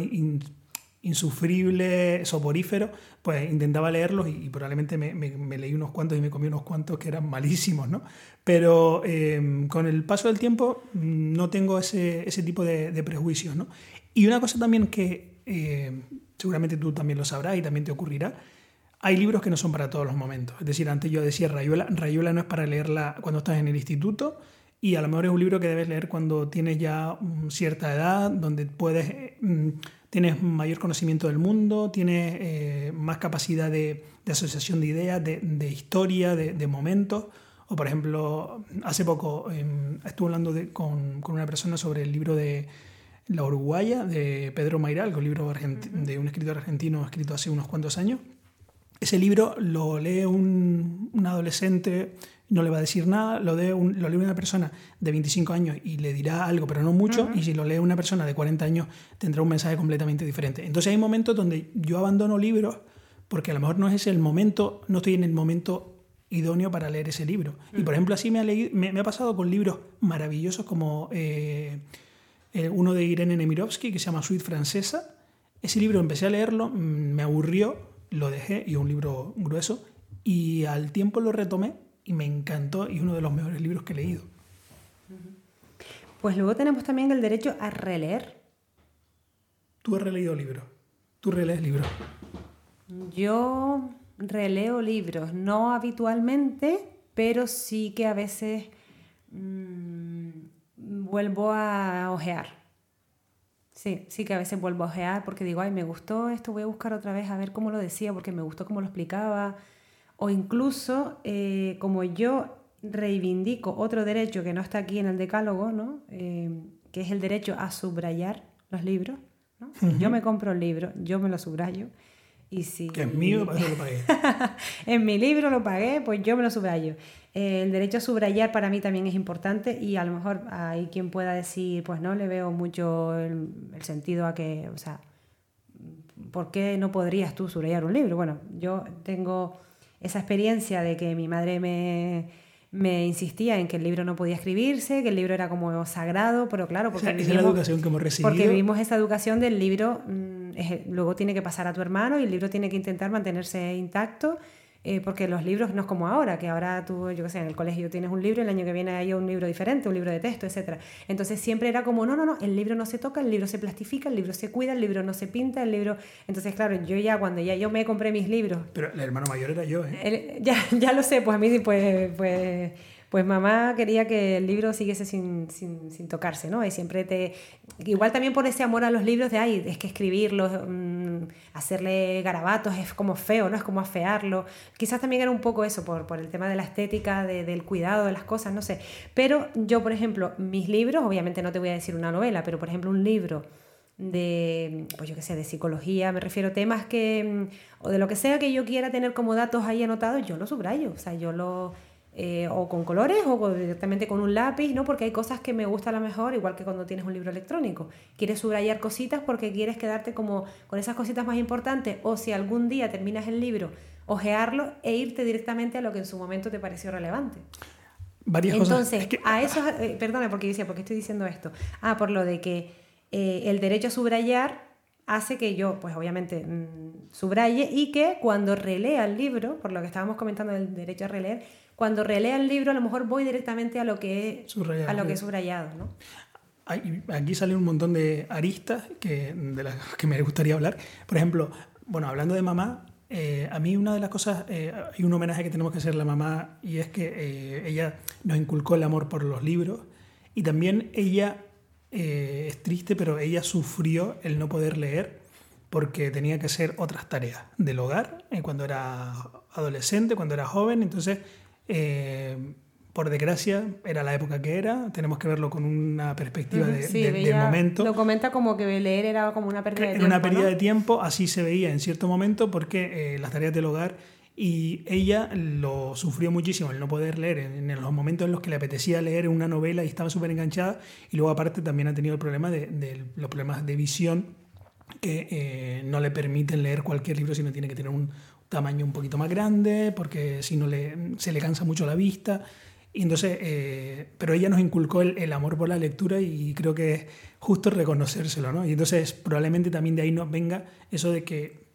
insufrible, soporífero, pues intentaba leerlos y, probablemente me, leí unos cuantos y me comí unos cuantos que eran malísimos, ¿no? Pero em, con el paso del tiempo mm, no tengo ese, tipo de, prejuicios, ¿no? Y una cosa también que em, seguramente tú también lo sabrás y también te ocurrirá, hay libros que no son para todos los momentos. Es decir, antes yo decía Rayuela, Rayuela no es para leerla cuando estás en el instituto, y a lo mejor es un libro que debes leer cuando tienes ya mm, cierta edad, donde puedes, mm, tienes mayor conocimiento del mundo, tienes eh, más capacidad de, asociación de ideas, de, historia, de, momentos. O por ejemplo, hace poco em, estuve hablando con, con, una persona sobre el libro de La Uruguaya de Pedro Mairal, un libro de un escritor argentino escrito hace unos cuantos años. Ese libro lo lee un, un adolescente no le va a decir nada, lo, lee una persona de 25 años y le dirá algo, pero no mucho, y si lo lee una persona de 40 años tendrá un mensaje completamente diferente. Entonces hay momentos donde yo abandono libros porque a lo mejor no es el momento, no estoy en el momento idóneo para leer ese libro. Y por ejemplo, así me ha, me, ha pasado con libros maravillosos como eh, eh, uno de Irene Nemirovsky que se llama Suite Francesa. Ese libro empecé a leerlo, mm, me aburrió, lo dejé, y es un libro grueso, y al tiempo lo retomé y me encantó y es uno de los mejores libros que he leído. Pues luego tenemos también el derecho a releer. ¿Tú has releído libros? ¿Tú relees libros? Yo releo libros, no habitualmente, pero sí que a veces mm, vuelvo a ojear. Sí, sí que a veces vuelvo a ojear porque digo, ay, me gustó esto, voy a buscar otra vez a ver cómo lo decía, porque me gustó cómo lo explicaba o incluso eh, como yo reivindico otro derecho que no está aquí en el decálogo, ¿no? Eh, que es el derecho a subrayar los libros. Si yo me compro el libro, yo me lo subrayo. Y si, que es mío, lo pagué. en mi libro lo pagué, pues yo me lo subrayo. Eh, el derecho a subrayar para mí también es importante y a lo mejor hay quien pueda decir, pues no le veo mucho el, el sentido a que, o sea, ¿por qué no podrías tú subrayar un libro? Bueno, yo tengo esa experiencia de que mi madre me, me insistía en que el libro no podía escribirse, que el libro era como sagrado, pero claro, porque, vivimos, la educación que hemos recibido. porque vivimos esa educación del libro, mm, luego tiene que pasar a tu hermano y el libro tiene que intentar mantenerse intacto eh, porque los libros no es como ahora, que ahora tú, yo qué sé, en el colegio tienes un libro y el año que viene hay un libro diferente, un libro de texto, etc. Entonces siempre era como, no, no, no, el libro no se toca, el libro se plastifica, el libro se cuida, el libro no se pinta, el libro... Entonces, claro, yo ya cuando ya yo me compré mis libros... Pero el hermano mayor era yo, ¿eh? ya, ya lo sé, pues a mí pues... pues pues mamá quería que el libro siguiese sin, sin, sin, tocarse, ¿no? Y siempre te... Igual también por ese amor a los libros de, ay, es que escribirlos, mm, hacerle garabatos es como feo, ¿no? Es como afearlo. Quizás también era un poco eso, por, por el tema de la estética, de, del cuidado de las cosas, no sé. Pero yo, por ejemplo, mis libros, obviamente no te voy a decir una novela, pero por ejemplo un libro de, pues yo qué sé, de psicología, me refiero a temas que, mm, o de lo que sea que yo quiera tener como datos ahí anotados, yo lo subrayo, o sea, yo lo eh, o con colores o directamente con un lápiz, ¿no? Porque hay cosas que me gustan a lo mejor, igual que cuando tienes un libro electrónico. Quieres subrayar cositas porque quieres quedarte como con esas cositas más importantes o si algún día terminas el libro, ojearlo e irte directamente a lo que en su momento te pareció relevante. Varias Entonces, cosas. a eso, eh, perdona porque decía, porque estoy diciendo esto. Ah, por lo de que eh, el derecho a subrayar hace que yo, pues obviamente, mm, subraye y que cuando relea el libro, por lo que estábamos comentando del derecho a releer, cuando relea el libro a lo mejor voy directamente a lo que he subrayado. A lo que he subrayado ¿no? aquí salen un montón de aristas que, de las que me gustaría hablar. Por ejemplo, bueno, hablando de mamá, eh, a mí una de las cosas, eh, hay un homenaje que tenemos que hacer a la mamá y es que eh, ella nos inculcó el amor por los libros y también ella, es triste, pero ella sufrió el no poder leer porque tenía que hacer otras tareas del hogar cuando era adolescente, cuando era joven, entonces eh, por desgracia, era la época que era, tenemos que verlo con una perspectiva de, del momento. Lo comenta como que leer era como una pérdida de tiempo. una pérdida de tiempo, así se veía en cierto momento, porque eh, las tareas del hogar y ella lo sufrió muchísimo, el no poder leer en, los momentos en los que le apetecía leer una novela y estaba súper enganchada. Y luego, aparte, también ha tenido el problema de, los problemas de visión que eh, no le permiten leer cualquier libro, sino tiene que tener un, tamaño un poquito más grande, porque si no le, se le cansa mucho la vista. Y entonces, eh, pero ella nos inculcó el, amor por la lectura y creo que es justo reconocérselo, ¿no? Y entonces probablemente también de ahí nos venga eso de que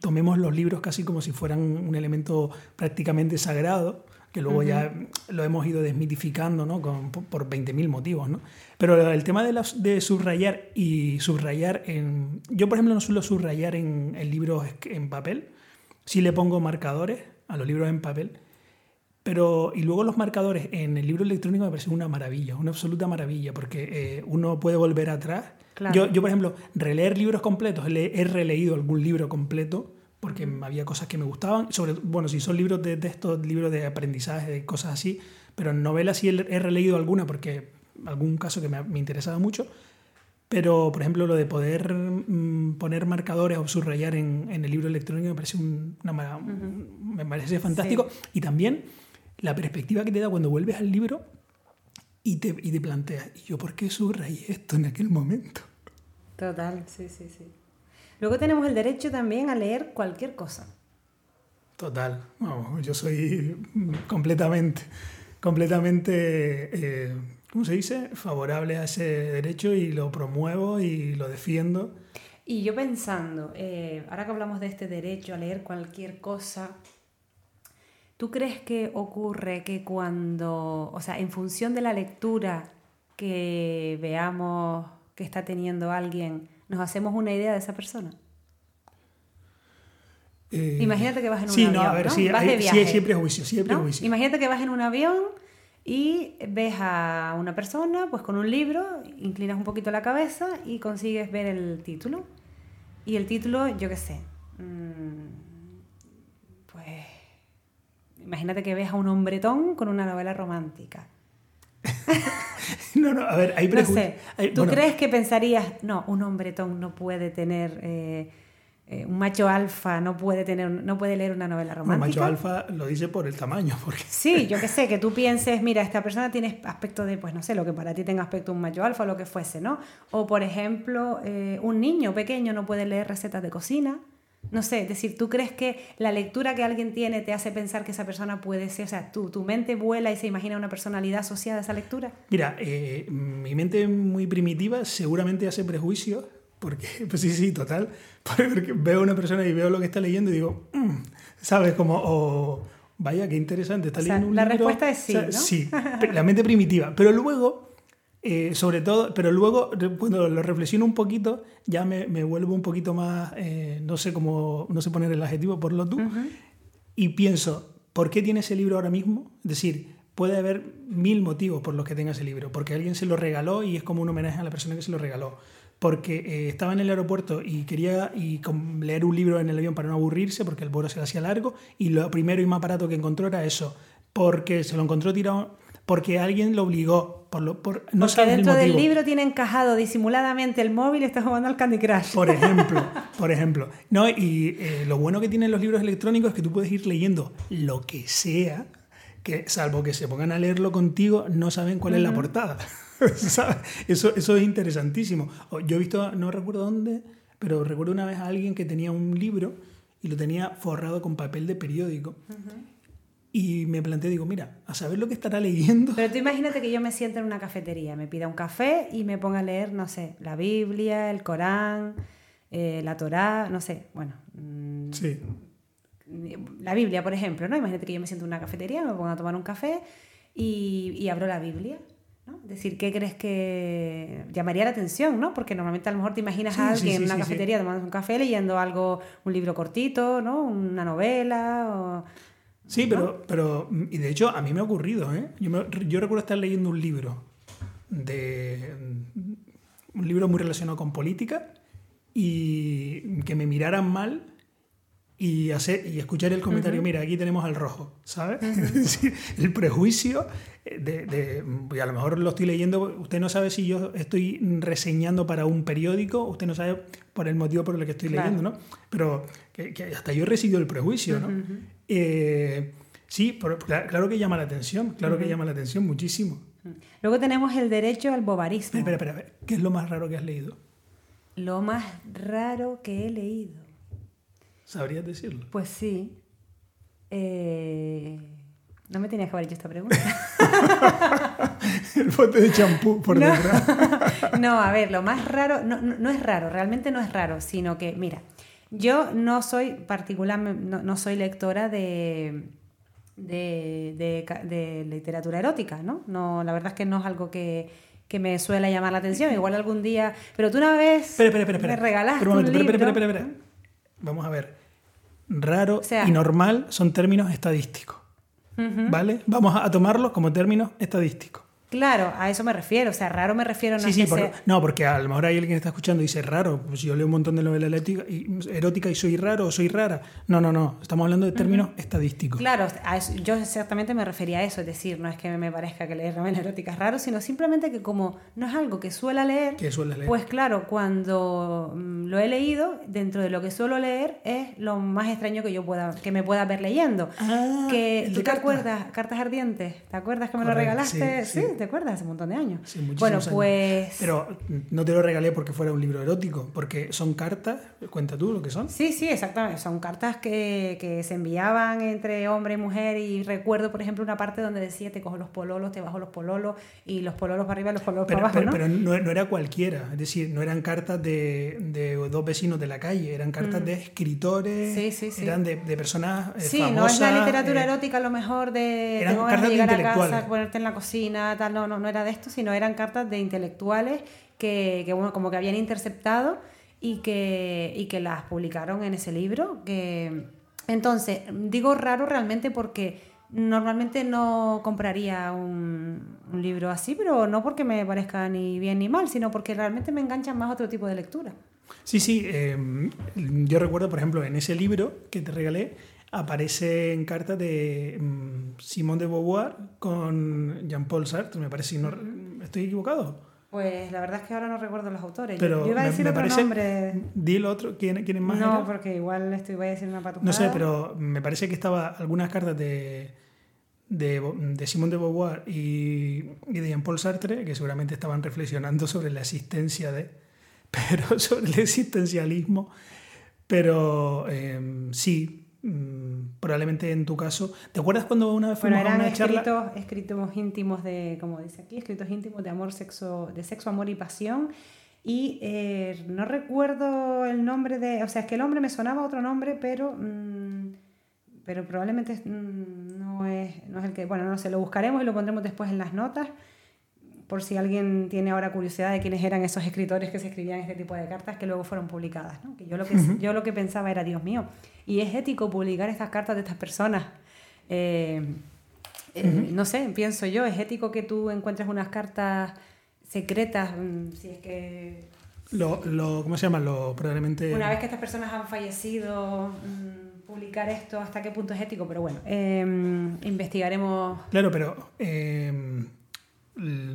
tomemos los libros casi como si fueran un elemento prácticamente sagrado, que luego ya lo hemos ido desmitificando, ¿no? Con, por 20.000 motivos, ¿no? Pero el tema de, de subrayar y subrayar en... Yo, por ejemplo, no suelo subrayar en, en libros en papel, Sí le pongo marcadores a los libros en papel, Pero, y luego los marcadores en el libro electrónico me parecen una maravilla, una absoluta maravilla, porque eh, uno puede volver atrás. Yo, yo, por ejemplo, releer libros completos, he releído algún libro completo porque había cosas que me gustaban, sobre bueno, si son libros de texto, libros de aprendizaje, de cosas así, pero en novelas sí he releído alguna porque algún caso que me, me interesaba mucho, pero por ejemplo lo de poder mm, poner marcadores o subrayar en, en, el libro electrónico me parece, una, me parece fantástico y también la perspectiva que te da cuando vuelves al libro y te, y te planteas, ¿y yo por qué subrayé esto en aquel momento? Total, sí, sí, sí. Luego tenemos el derecho también a leer cualquier cosa. Total, yo soy completamente, completamente, eh, ¿cómo se dice? Favorable a ese derecho y lo promuevo y lo defiendo. Y yo pensando, eh, ahora que hablamos de este derecho a leer cualquier cosa, ¿tú crees que ocurre que cuando, o sea, en función de la lectura que veamos que está teniendo alguien, nos hacemos una idea de esa persona. Eh, Imagínate que vas en un avión. No, a ver, Sí, vas de viaje, sí, siempre juicio, siempre juicio. Imagínate que vas en un avión y ves a una persona pues con un libro, inclinas un poquito la cabeza y consigues ver el título. Y el título, yo qué sé, mm, pues imagínate que ves a un hombretón con una novela romántica. no, no, a ver, hay No sé, ¿tú crees que pensarías, no, un hombretón no puede tener... Eh, eh, un macho alfa no puede tener no puede leer una novela romántica. Un macho alfa lo dice por el tamaño. Porque... Sí, yo que sé, que tú pienses, mira, esta persona tiene aspecto de, pues no sé, lo que para ti tenga aspecto de un macho alfa o lo que fuese, ¿no? O por ejemplo, eh, un niño pequeño no puede leer recetas de cocina. No sé, es decir, ¿tú crees que la lectura que alguien tiene te hace pensar que esa persona puede ser, o sea, tu, tu mente vuela y se imagina una personalidad asociada a esa lectura? Mira, eh, mi mente muy primitiva seguramente hace prejuicios, porque, pues sí, sí, total, porque veo a una persona y veo lo que está leyendo y digo, mm", ¿sabes? Como, oh, vaya, qué interesante, está leyendo un la libro. Respuesta es sí, ¿no? Sí, la mente primitiva, pero luego eh, sobre todo, pero luego cuando lo reflexiono un poquito, ya me, me vuelvo un poquito más, eh, no sé cómo, no sé poner el adjetivo, por lo tú, y pienso, ¿por qué tiene ese libro ahora mismo? Es decir, puede haber mil motivos por los que tenga ese libro, porque alguien se lo regaló y es como un homenaje a la persona que se lo regaló, porque eh, estaba en el aeropuerto y quería y leer un libro en el avión para no aburrirse, porque el vuelo se le hacía largo, y lo primero y más barato que encontró era eso, porque se lo encontró tirado porque alguien lo obligó. Por lo, por, no porque dentro del libro tiene encajado disimuladamente el móvil y está jugando al Candy Crush. Por ejemplo, por ejemplo. No, y eh, lo bueno que tienen los libros electrónicos es que tú puedes ir leyendo lo que sea, que salvo que se pongan a leerlo contigo, no saben cuál es la portada. eso, eso es interesantísimo. Yo he visto, no recuerdo dónde, pero recuerdo una vez a alguien que tenía un libro y lo tenía forrado con papel de periódico. Y me planteé, digo, mira, a saber lo que estará leyendo. Pero tú imagínate que yo me siento en una cafetería, me pida un café y me ponga a leer, no sé, la Biblia, el Corán, eh, la Torá, no sé, bueno. Mm, sí. La Biblia, por ejemplo, ¿no? Imagínate que yo me siento en una cafetería, me pongo a tomar un café y, y abro la Biblia. ¿no? Es decir, ¿qué crees que llamaría la atención, ¿no? Porque normalmente a lo mejor te imaginas a alguien en una cafetería tomando un café leyendo algo, un libro cortito, ¿no? Una novela o Sí, pero, pero, y de hecho a mí me ha ocurrido, ¿eh? Yo, yo recuerdo estar leyendo un libro, de, un libro muy relacionado con política y que me miraran mal y, hacer, y escuchar el comentario, mira, aquí tenemos al rojo, ¿sabes? el prejuicio de, de, a lo mejor lo estoy leyendo, usted no sabe si yo estoy reseñando para un periódico, usted no sabe por el motivo por el que estoy leyendo, ¿no? Pero que, hasta yo resido el prejuicio, ¿no? Eh, sí, claro que llama la atención, claro que llama la atención muchísimo. Luego tenemos el derecho al bobarismo. Espera, espera, espera, ¿qué es lo más raro que has leído? Lo más raro que he leído. ¿Sabrías decirlo? Pues sí. Eh, no me tenías que haber hecho esta pregunta. el bote de champú por no. detrás. no, a ver, lo más raro, no, no, es raro, realmente no es raro, sino que, mira, yo no soy particularmente, no, soy lectora de, de, de, literatura erótica, ¿no? ¿no? La verdad es que no es algo que, que me suele llamar la atención. Igual algún día. Pero tú una vez espera, espera, espera, me regalaste. un libro. Espera, espera, espera, Vamos a ver raro y normal son términos estadísticos. ¿vale? Vamos a tomarlos como términos estadísticos. Claro, a eso me refiero. O sea, raro me refiero no Sí, sí, no, porque a lo mejor hay alguien que está escuchando y dice raro. Pues yo leo un montón de novelas eróticas y soy raro o soy rara. No, no, no. Estamos hablando de términos estadísticos. Claro, yo exactamente me refería a eso. Es decir, no es que me parezca que leer novelas eróticas es raro, sino simplemente que como no es algo que suela leer, que suele leer. pues claro, cuando mm, lo he leído, dentro de lo que suelo leer, es lo más extraño que yo pueda, que me pueda ver leyendo. Ah, que, ¿Tú te acuerdas? Cartas ardientes. ¿Te acuerdas que me lo regalaste? sí. ¿Te acuerdas? Hace un montón de años. Sí, bueno, pues... Pero no te lo regalé porque fuera un libro erótico, porque son cartas, cuenta tú lo que son. Sí, sí, exactamente. Son cartas que, que se enviaban entre hombre y mujer y recuerdo, por ejemplo, una parte donde decía te cojo los pololos, te bajo los pololos y los pololos para arriba los pololos para abajo, pero, ¿no? Pero no, no, era cualquiera, es decir, no eran cartas de, de dos vecinos de la calle, eran cartas mm. de escritores, sí, sí, sí. eran de, de personas eh, Sí, no es la literatura eh, erótica a lo mejor de eran cartas de llegar a casa, ponerte en la cocina, tal, no, no, no era de esto, sino eran cartas de intelectuales que, que bueno, como que habían interceptado y que, y que las publicaron en ese libro. Que... Entonces, digo raro realmente porque normalmente no compraría un, libro así, pero no porque me parezca ni bien ni mal, sino porque realmente me enganchan más otro tipo de lectura. Sí, sí. Eh, yo recuerdo, por ejemplo, en ese libro que te regalé, aparece en carta de um, Simone de Beauvoir con Jean-Paul Sartre, me parece, no, ¿estoy equivocado? Pues la verdad es que ahora no recuerdo los autores. Pero yo, iba a decir me, otro parece, nombre. Di el otro, ¿quién, quién es más? No, porque igual estoy, voy a decir una patujada. No sé, pero me parece que estaba algunas cartas de, de, de Simone de Beauvoir y, y de Jean-Paul Sartre, que seguramente estaban reflexionando sobre la existencia de, pero sobre el existencialismo. Pero eh, sí, probablemente en tu caso. ¿Te acuerdas cuando una vez fuimos bueno, eran a una charla? Escritos, escritos íntimos de, como dice aquí, escritos íntimos de amor, sexo, de sexo, amor y pasión. Y eh, no recuerdo el nombre de, o sea, es que el hombre me sonaba otro nombre, pero, mmm, pero probablemente mmm, no, es, no es el que, bueno, no sé, lo buscaremos y lo pondremos después en las notas por si alguien tiene ahora curiosidad de quiénes eran esos escritores que se escribían este tipo de cartas que luego fueron publicadas. ¿no? Que yo, lo que, yo lo que pensaba era, Dios mío, ¿y es ético publicar estas cartas de estas personas? Eh, eh, no sé, pienso yo, ¿es ético que tú encuentres unas cartas secretas? Mm, si es que... Lo, lo, ¿Cómo se llama? Lo, probablemente... Una vez que estas personas han fallecido, mmm, publicar esto, ¿hasta qué punto es ético? Pero bueno, eh, investigaremos... Claro, pero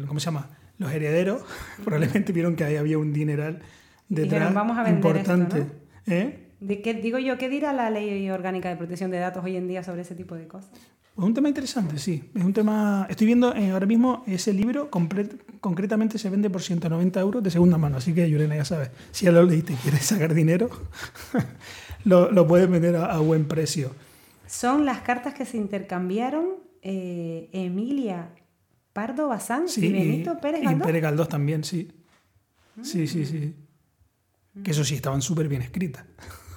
¿cómo se llama? Los herederos probablemente vieron que ahí había un dineral detrás vamos a importante. Esto, ¿no? ¿Eh? ¿De qué, digo yo, ¿qué dirá la ley orgánica de protección de datos hoy en día sobre ese tipo de cosas? Es un tema interesante, sí. Es un tema. Estoy viendo eh, ahora mismo ese libro, concretamente se vende por 190 euros de segunda mano. Así que, Yurena, ya sabes, si ya lo leíste y quieres sacar dinero, lo, lo, puedes vender a, a, buen precio. Son las cartas que se intercambiaron eh, Emilia Pardo Bazán sí, y Benito Pérez Galdós. Y Pérez Galdós también, sí. Sí, sí, sí. Que eso sí, estaban súper bien escritas.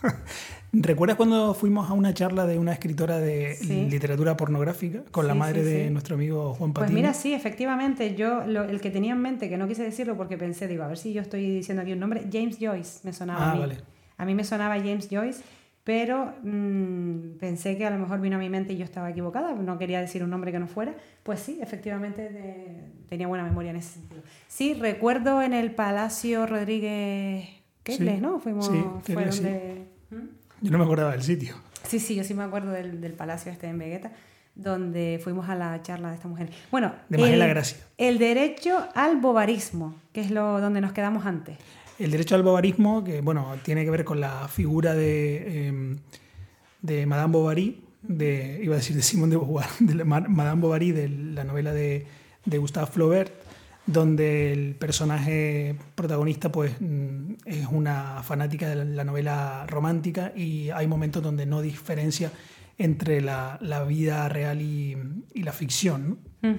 ¿Recuerdas cuando fuimos a una charla de una escritora de sí. literatura pornográfica con la madre sí, de nuestro amigo Juan Pues Patiño? mira, sí, efectivamente, yo lo- el que tenía en mente, que no quise decirlo porque pensé, digo, a ver si yo estoy diciendo aquí un nombre, James Joyce me sonaba Ah, a mí. vale. A mí me sonaba James Joyce, pero mm, pensé que a lo mejor vino a mi mente y yo estaba equivocada, no quería decir un nombre que no fuera. Pues sí, efectivamente de- tenía buena memoria en ese sentido. Sí, recuerdo en el Palacio Rodríguez Quebles, Sí, ¿no? Fuimos, sí, fue sí. donde... ¿Mm? Yo no me acordaba del sitio. Sí, sí, yo sí me acuerdo del, del palacio este en Vegueta, donde fuimos a la charla de esta mujer. Bueno, De el, Gracia. el derecho al bobarismo, que es lo donde nos quedamos antes. El derecho al bovarismo, que bueno, tiene que ver con la figura de, eh, de Madame Bovary, de, iba a decir de Simone de Beauvoir, la Ma- Madame Bovary, de la novela de, de Gustave Flaubert, donde el personaje protagonista pues mm, es una fanática de la novela romántica y hay momentos donde no diferencia entre la, la vida real y, y la ficción. ¿no?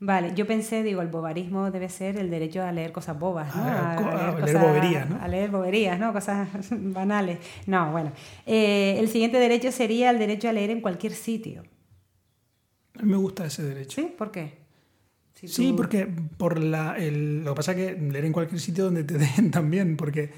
Vale, yo pensé, digo, el bobarismo debe ser el derecho a leer cosas bobas, ¿no? A- a- a leer boberías, ¿no? A leer boberías, ¿no? Cosas banales. No, bueno. Eh, el siguiente derecho sería el derecho a leer en cualquier sitio. A mí me gusta ese derecho. ¿Sí? ¿Por qué? Si Sí, porque por la, el- lo que pasa es que leer en cualquier sitio donde te den también, porque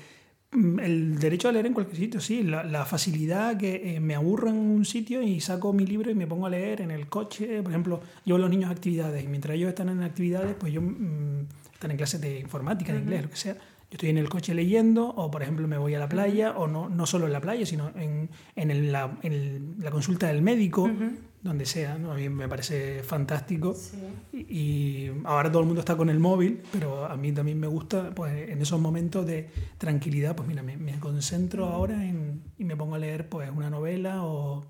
el derecho a leer en cualquier sitio, sí. La, facilidad que eh, me aburro en un sitio y saco mi libro y me pongo a leer en el coche. Por ejemplo, llevo a los niños a actividades y mientras ellos están en actividades, pues yo mm, están en clases de informática, de inglés, lo que sea. Yo estoy en el coche leyendo, o por ejemplo me voy a la playa, o no, no solo en la playa, sino en, en, la, en la, consulta del médico, donde sea. ¿no? A mí me parece fantástico. Y, ahora todo el mundo está con el móvil, pero a mí también me gusta, pues en esos momentos de tranquilidad, pues mira, me, me concentro ahora en, y me pongo a leer pues una novela o...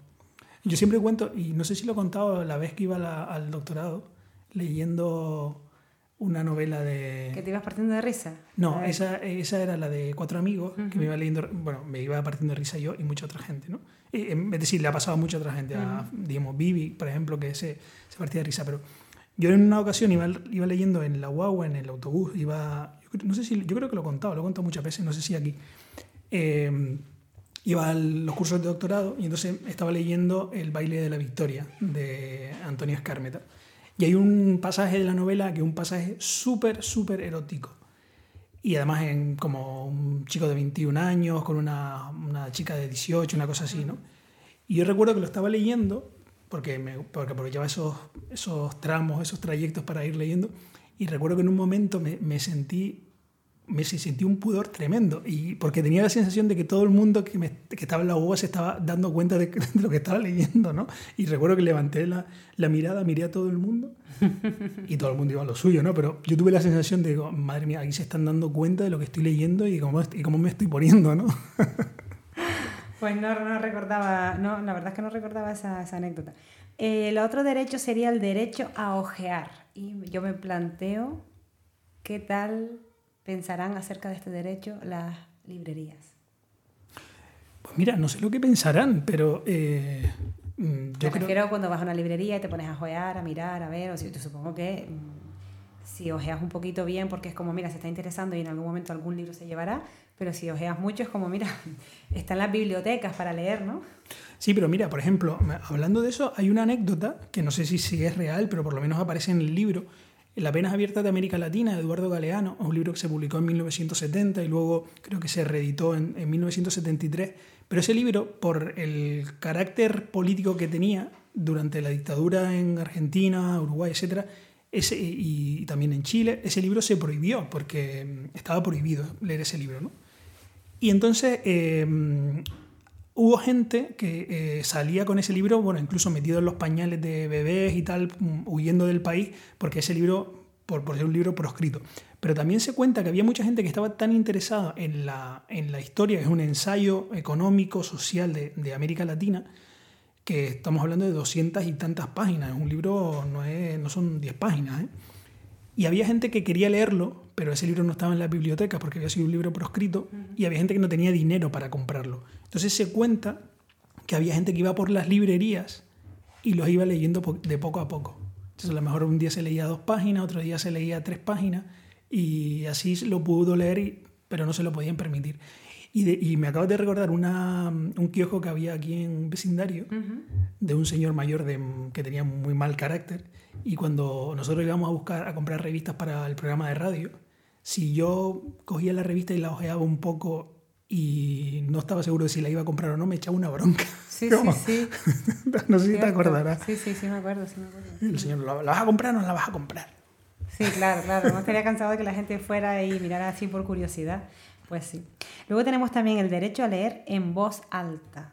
Yo siempre cuento, y no sé si lo he contado la vez que iba al doctorado, leyendo una novela de... ¿Que te ibas partiendo de risa? No, esa, esa era la de Cuatro Amigos, que me iba leyendo, bueno, me iba partiendo de risa yo y mucha otra gente, ¿no? Em, es decir, le ha pasado a mucha otra gente, a, digamos, Vivi, por ejemplo, que se, se partía de risa, pero yo en una ocasión iba, iba leyendo en la guagua, en el autobús, iba, no sé si, yo creo que lo he contado, lo he contado muchas veces, no sé si aquí, eh, iba a los cursos de doctorado y entonces estaba leyendo El baile de la victoria de Antonio Escármeta. Y hay un pasaje de la novela que es un pasaje súper, súper erótico. Y además en como un chico de 21 años con una, una, chica de 18, una cosa así, ¿no? Y yo recuerdo que lo estaba leyendo, porque, me, porque esos, esos tramos, esos trayectos para ir leyendo, y recuerdo que en un momento me, me sentí me sentí un pudor tremendo y porque tenía la sensación de que todo el mundo que, me, que estaba en la UBA se estaba dando cuenta de, lo que estaba leyendo, ¿no? Y recuerdo que levanté la, mirada, miré a todo el mundo y todo el mundo iba a lo suyo, ¿no? Pero yo tuve la sensación de, madre mía, aquí se están dando cuenta de lo que estoy leyendo y cómo, me estoy poniendo, ¿no? pues no, no recordaba, no, la verdad es que no recordaba esa anécdota. el otro derecho sería el derecho a ojear y yo me planteo qué tal pensarán acerca de este derecho las librerías? Pues mira, no sé lo que pensarán, pero eh, mm, yo Me refiero cuando vas a una librería y te pones a joear, a mirar, a ver, o si, te supongo que mm, si ojeas un poquito bien, porque es como, mira, se está interesando y en algún momento algún libro se llevará, pero si ojeas mucho es como, mira, están las bibliotecas para leer, ¿no? Sí, pero mira, por ejemplo, hablando de eso, hay una anécdota que no sé si, si es real, pero por lo menos aparece en el libro, la Penas Abiertas de América Latina, de Eduardo Galeano, un libro que se publicó en 1970 y luego creo que se reeditó en, 1973. Pero ese libro, por el carácter político que tenía durante la dictadura en Argentina, Uruguay, etc., ese, y, también en Chile, ese libro se prohibió porque estaba prohibido leer ese libro. ¿no? Y entonces em, hubo gente que eh, salía con ese libro, bueno, incluso metido en los pañales de bebés y tal, mm, huyendo del país, porque ese libro, por, ser un libro proscrito. Pero también se cuenta que había mucha gente que estaba tan interesada en la, en la historia, es un ensayo económico, social de, América Latina, que estamos hablando de doscientas y tantas páginas. Un libro no, es, no son diez páginas. ¿eh? Y había gente que quería leerlo, pero ese libro no estaba en la biblioteca porque había sido un libro proscrito, y había gente que no tenía dinero para comprarlo. Entonces se cuenta que había gente que iba por las librerías y los iba leyendo de poco a poco. Entonces a lo mejor un día se leía dos páginas, otro día se leía tres páginas, y así lo pudo leer, pero no se lo podían permitir. Y, me acabo de recordar una, un kiosco que había aquí en vecindario de un señor mayor de, que tenía muy mal carácter. Y cuando nosotros íbamos a buscar, a comprar revistas para el programa de radio, si yo cogía la revista y la ojeaba un poco y no estaba seguro de si la iba a comprar o no, me echaba una bronca. Sí, sí, sí. no sé si te acordarás. Sí, sí, sí, me acuerdo, sí me acuerdo. El señor, ¿la, vas a comprar o no la vas a comprar? Sí, claro, claro. No estaría cansado de que la gente fuera y mirara así por curiosidad. Pues sí. Luego tenemos también el derecho a leer en voz alta.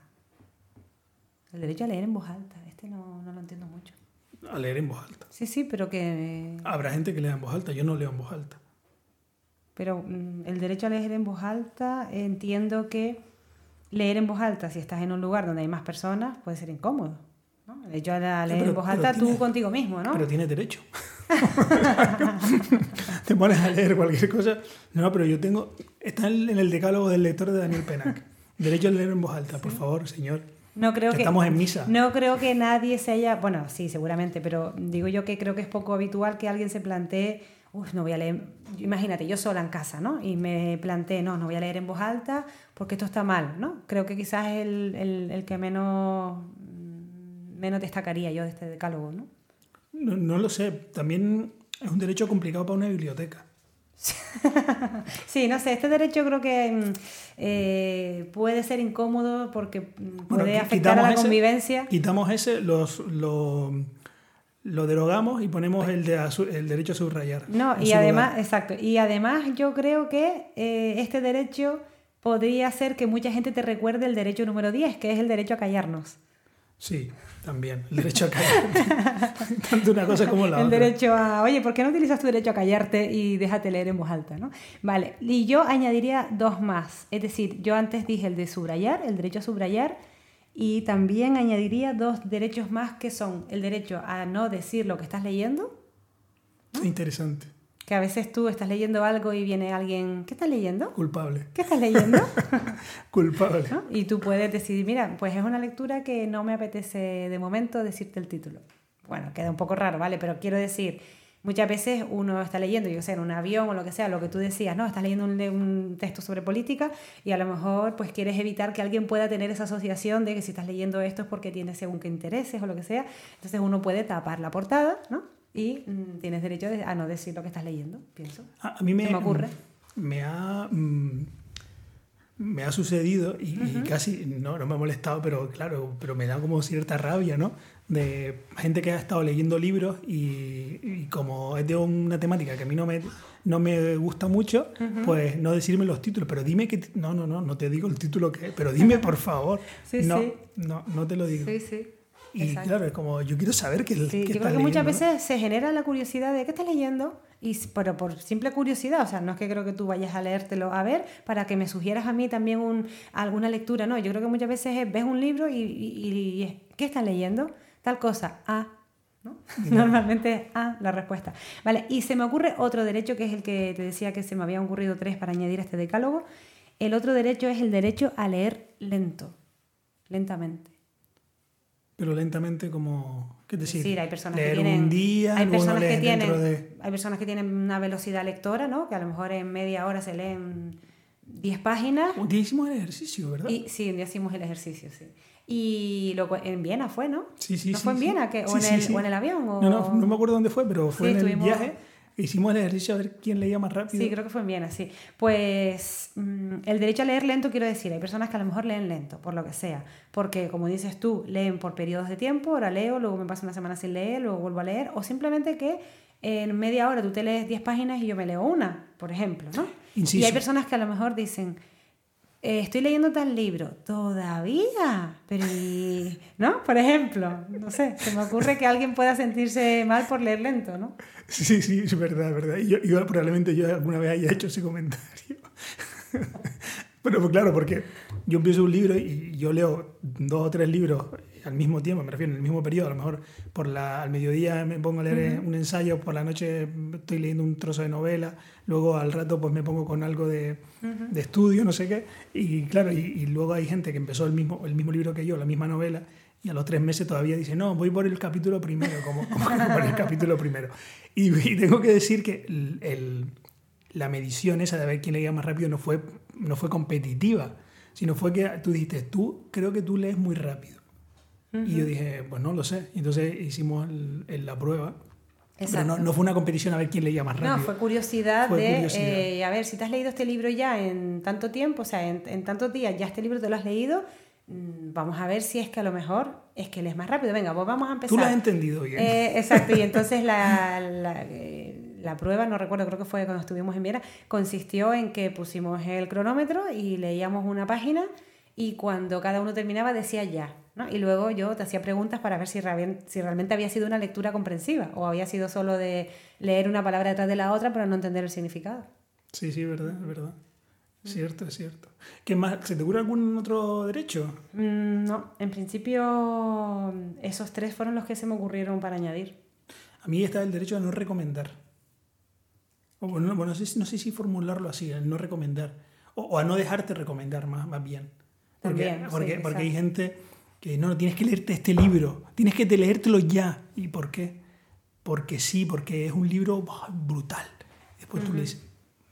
El derecho a leer en voz alta. Este no, no lo entiendo mucho. A leer en voz alta. Sí, sí, pero que... Habrá gente que lea en voz alta. Yo no leo en voz alta. Pero mm, el derecho a leer en voz alta, entiendo que leer en voz alta, si estás en un lugar donde hay más personas, puede ser incómodo. ¿no? El derecho a leer en voz alta tú contigo mismo, ¿no? Pero tienes derecho. te pones a leer cualquier cosa. No, pero yo tengo. Está en el decálogo del lector de Daniel Penac. Derecho a leer en voz alta, por favor, señor. No creo que, estamos en misa. No creo que nadie se haya. Bueno, sí, seguramente, pero digo yo que creo que es poco habitual que alguien se plantee. Uy, no voy a leer. Imagínate, yo sola en casa, ¿no? Y me planteé, no, no voy a leer en voz alta porque esto está mal, ¿no? Creo que quizás es el, el, el que menos, menos destacaría yo de este decálogo, ¿no? No, lo sé. También es un derecho complicado para una biblioteca. sí, no sé, este derecho creo que mm, eh, puede ser incómodo porque mm, puede afectar a la convivencia. quitamos ese, los, lo, lo, derogamos y ponemos el, de, el derecho a subrayar. No, y además, exacto, y además yo creo que eh, este derecho podría ser que mucha gente te recuerde el derecho número 10, que es el derecho a callarnos. Sí, también, el derecho a callarte. Tanto una cosa como la el derecho a, oye, ¿por qué no utilizas tu derecho a callarte y déjate leer en voz alta? ¿no? Vale, y yo añadiría dos más. Es decir, yo antes dije el de subrayar, el derecho a subrayar, y también añadiría dos derechos más que son el derecho a no decir lo que estás leyendo. Interesante que a veces tú estás leyendo algo y viene alguien, ¿qué estás leyendo? Culpable. ¿Qué estás leyendo? Culpable. Y tú puedes decidir, mira, pues es una lectura que no me apetece de momento decirte el título. Bueno, queda un poco raro, ¿vale? Pero quiero decir, muchas veces uno está leyendo, yo sé, en un avión o lo que sea, lo que tú decías, ¿no? Estás leyendo un, un, texto sobre política y a lo mejor pues quieres evitar que alguien pueda tener esa asociación de que si estás leyendo esto es porque tienes según qué intereses o lo que sea. Entonces uno puede tapar la portada, ¿no? y mm, tienes derecho a no decir lo que estás leyendo, pienso. A, mí me, ocurre. Me ha, mm, me ha sucedido y, casi no, no, me ha molestado, pero claro, pero me da como cierta rabia, ¿no? De gente que ha estado leyendo libros y, como es de una temática que a mí no me, no me gusta mucho, pues no decirme los títulos, pero dime que... No, no, no, no te digo el título que... Pero dime, por favor. sí, no, sí. no, no te lo digo. Sí, sí. Y claro, es como, yo quiero saber qué, sí, Yo creo que muchas veces se genera la curiosidad de qué estás leyendo, y, pero por simple curiosidad, o sea, no es que creo que tú vayas a leértelo a ver para que me sugieras a mí también un, alguna lectura, no, yo creo que muchas veces ves un libro y, y, ¿qué estás leyendo? Tal cosa, ah, ¿no? Normalmente es ah, la respuesta. Vale, y se me ocurre otro derecho que es el que te decía que se me habían ocurrido tres para añadir a este decálogo. El otro derecho es el derecho a leer lento, lentamente pero lentamente como qué decir, sí, hay personas que tienen un día hay personas que tienen hay personas que tienen una velocidad lectora no que a lo mejor en media hora se leen 10 páginas. Un día hicimos el ejercicio verdad y, sí un día hicimos el ejercicio sí. Y lo, en Viena fue no sí sí ¿No sí, fue en Viena que, o, en el, o en el avión o... no no no me acuerdo dónde fue pero fue en el viaje Hicimos el ejercicio a ver quién leía más rápido. Sí, creo que fue en Viena, sí. Pues mm, el derecho a leer lento, quiero decir, hay personas que a lo mejor leen lento, por lo que sea. Porque, como dices tú, leen por periodos de tiempo, ahora leo, luego me paso una semana sin leer, luego vuelvo a leer. O simplemente que en media hora tú te lees 10 páginas y yo me leo una, por ejemplo, ¿no? Y hay personas que a lo mejor dicen, eh, estoy leyendo tal libro, todavía, pero ¿no? Por ejemplo, no sé, se me ocurre que alguien pueda sentirse mal por leer lento, ¿no? Sí, sí, es verdad, es verdad. Y yo, probablemente yo alguna vez haya hecho ese comentario. Pero pues claro, porque yo empiezo un libro y yo leo dos o tres libros al mismo tiempo, me refiero en el mismo periodo, a lo mejor por la, al mediodía me pongo a leer un ensayo, por la noche estoy leyendo un trozo de novela, luego al rato pues me pongo con algo de, de estudio, no sé qué, y claro, y, luego hay gente que empezó el mismo, el mismo libro que yo, la misma novela, y a los tres meses todavía dice, no, voy por el capítulo primero, como, como por el capítulo primero. Y, tengo que decir que el, la medición esa de ver quién leía más rápido no fue, no fue competitiva, sino fue que tú dijiste, tú creo que tú lees muy rápido. Y yo dije, pues no lo sé. Entonces hicimos la prueba. Pero no, no, fue una competición a ver quién leía más rápido. No, fue curiosidad de, eh, a ver, si te has leído este libro ya en tanto tiempo, o sea, en, en tantos días, ya este libro te lo has leído, mm, vamos a ver si es que a lo mejor es que lees más rápido. Venga, pues vamos a empezar. Tú lo has entendido bien. Eh, exacto, y entonces la, la, eh, la, prueba, no recuerdo, creo que fue cuando estuvimos en Viera, consistió en que pusimos el cronómetro y leíamos una página y cuando cada uno terminaba decía ya. Y luego yo te hacía preguntas para ver si, si realmente había sido una lectura comprensiva o había sido solo de leer una palabra detrás de la otra pero no entender el significado. Sí, sí, verdad, es verdad. Cierto, es cierto. ¿Qué más? ¿Se te ocurre algún otro derecho? Mm, no, en principio esos tres fueron los que se me ocurrieron para añadir. A mí está el derecho a no recomendar. O, bueno, no, sé, no sé si formularlo así, a no recomendar. O, a no dejarte recomendar más, más bien. Porque, porque, porque hay gente que no, tienes que leerte este libro, tienes que leértelo ya. ¿Y por qué? Porque sí, porque es un libro brutal. Después tú le dices,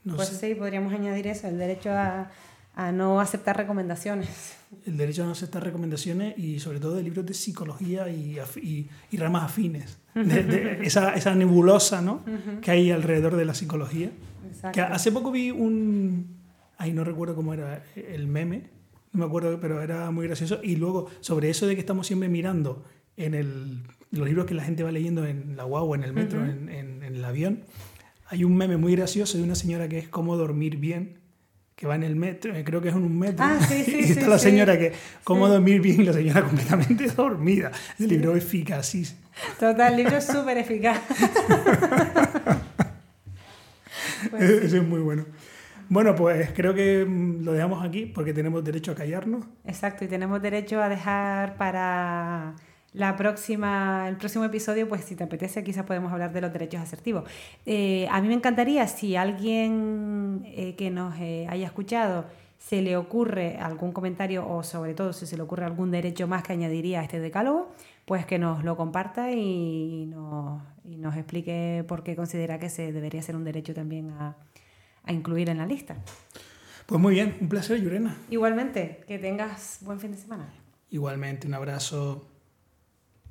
no pues sí, podríamos añadir eso, el derecho a, a, no aceptar recomendaciones. El derecho a no aceptar recomendaciones y sobre todo de libros de psicología y, y, y ramas afines. De, esa, esa, nebulosa ¿no? que hay alrededor de la psicología. Que hace poco vi un... Ay, no recuerdo cómo era el meme, no me acuerdo, pero era muy gracioso. Y luego, sobre eso de que estamos siempre mirando en el, los libros que la gente va leyendo en la guagua, en el metro, en, en, en, el avión, hay un meme muy gracioso de una señora que es cómo dormir bien, que va en el metro, eh, creo que es en un metro, ah, sí, sí, y está sí, la señora que cómo dormir bien y la señora completamente dormida. El libro eficaz, Total, el libro es súper eficaz. pues Eso es muy bueno. Bueno, pues creo que mm, lo dejamos aquí porque tenemos derecho a callarnos. Exacto, y tenemos derecho a dejar para la próxima, el próximo episodio, pues si te apetece, quizás podemos hablar de los derechos asertivos. Eh, a mí me encantaría, si alguien eh, que nos eh, haya escuchado se le ocurre algún comentario o sobre todo si se le ocurre algún derecho más que añadiría a este decálogo, pues que nos lo comparta y nos, y nos explique por qué considera que se debería ser un derecho también a, a incluir en la lista. Pues muy bien, un placer, Yurena. Igualmente, que tengas buen fin de semana. Igualmente, un abrazo.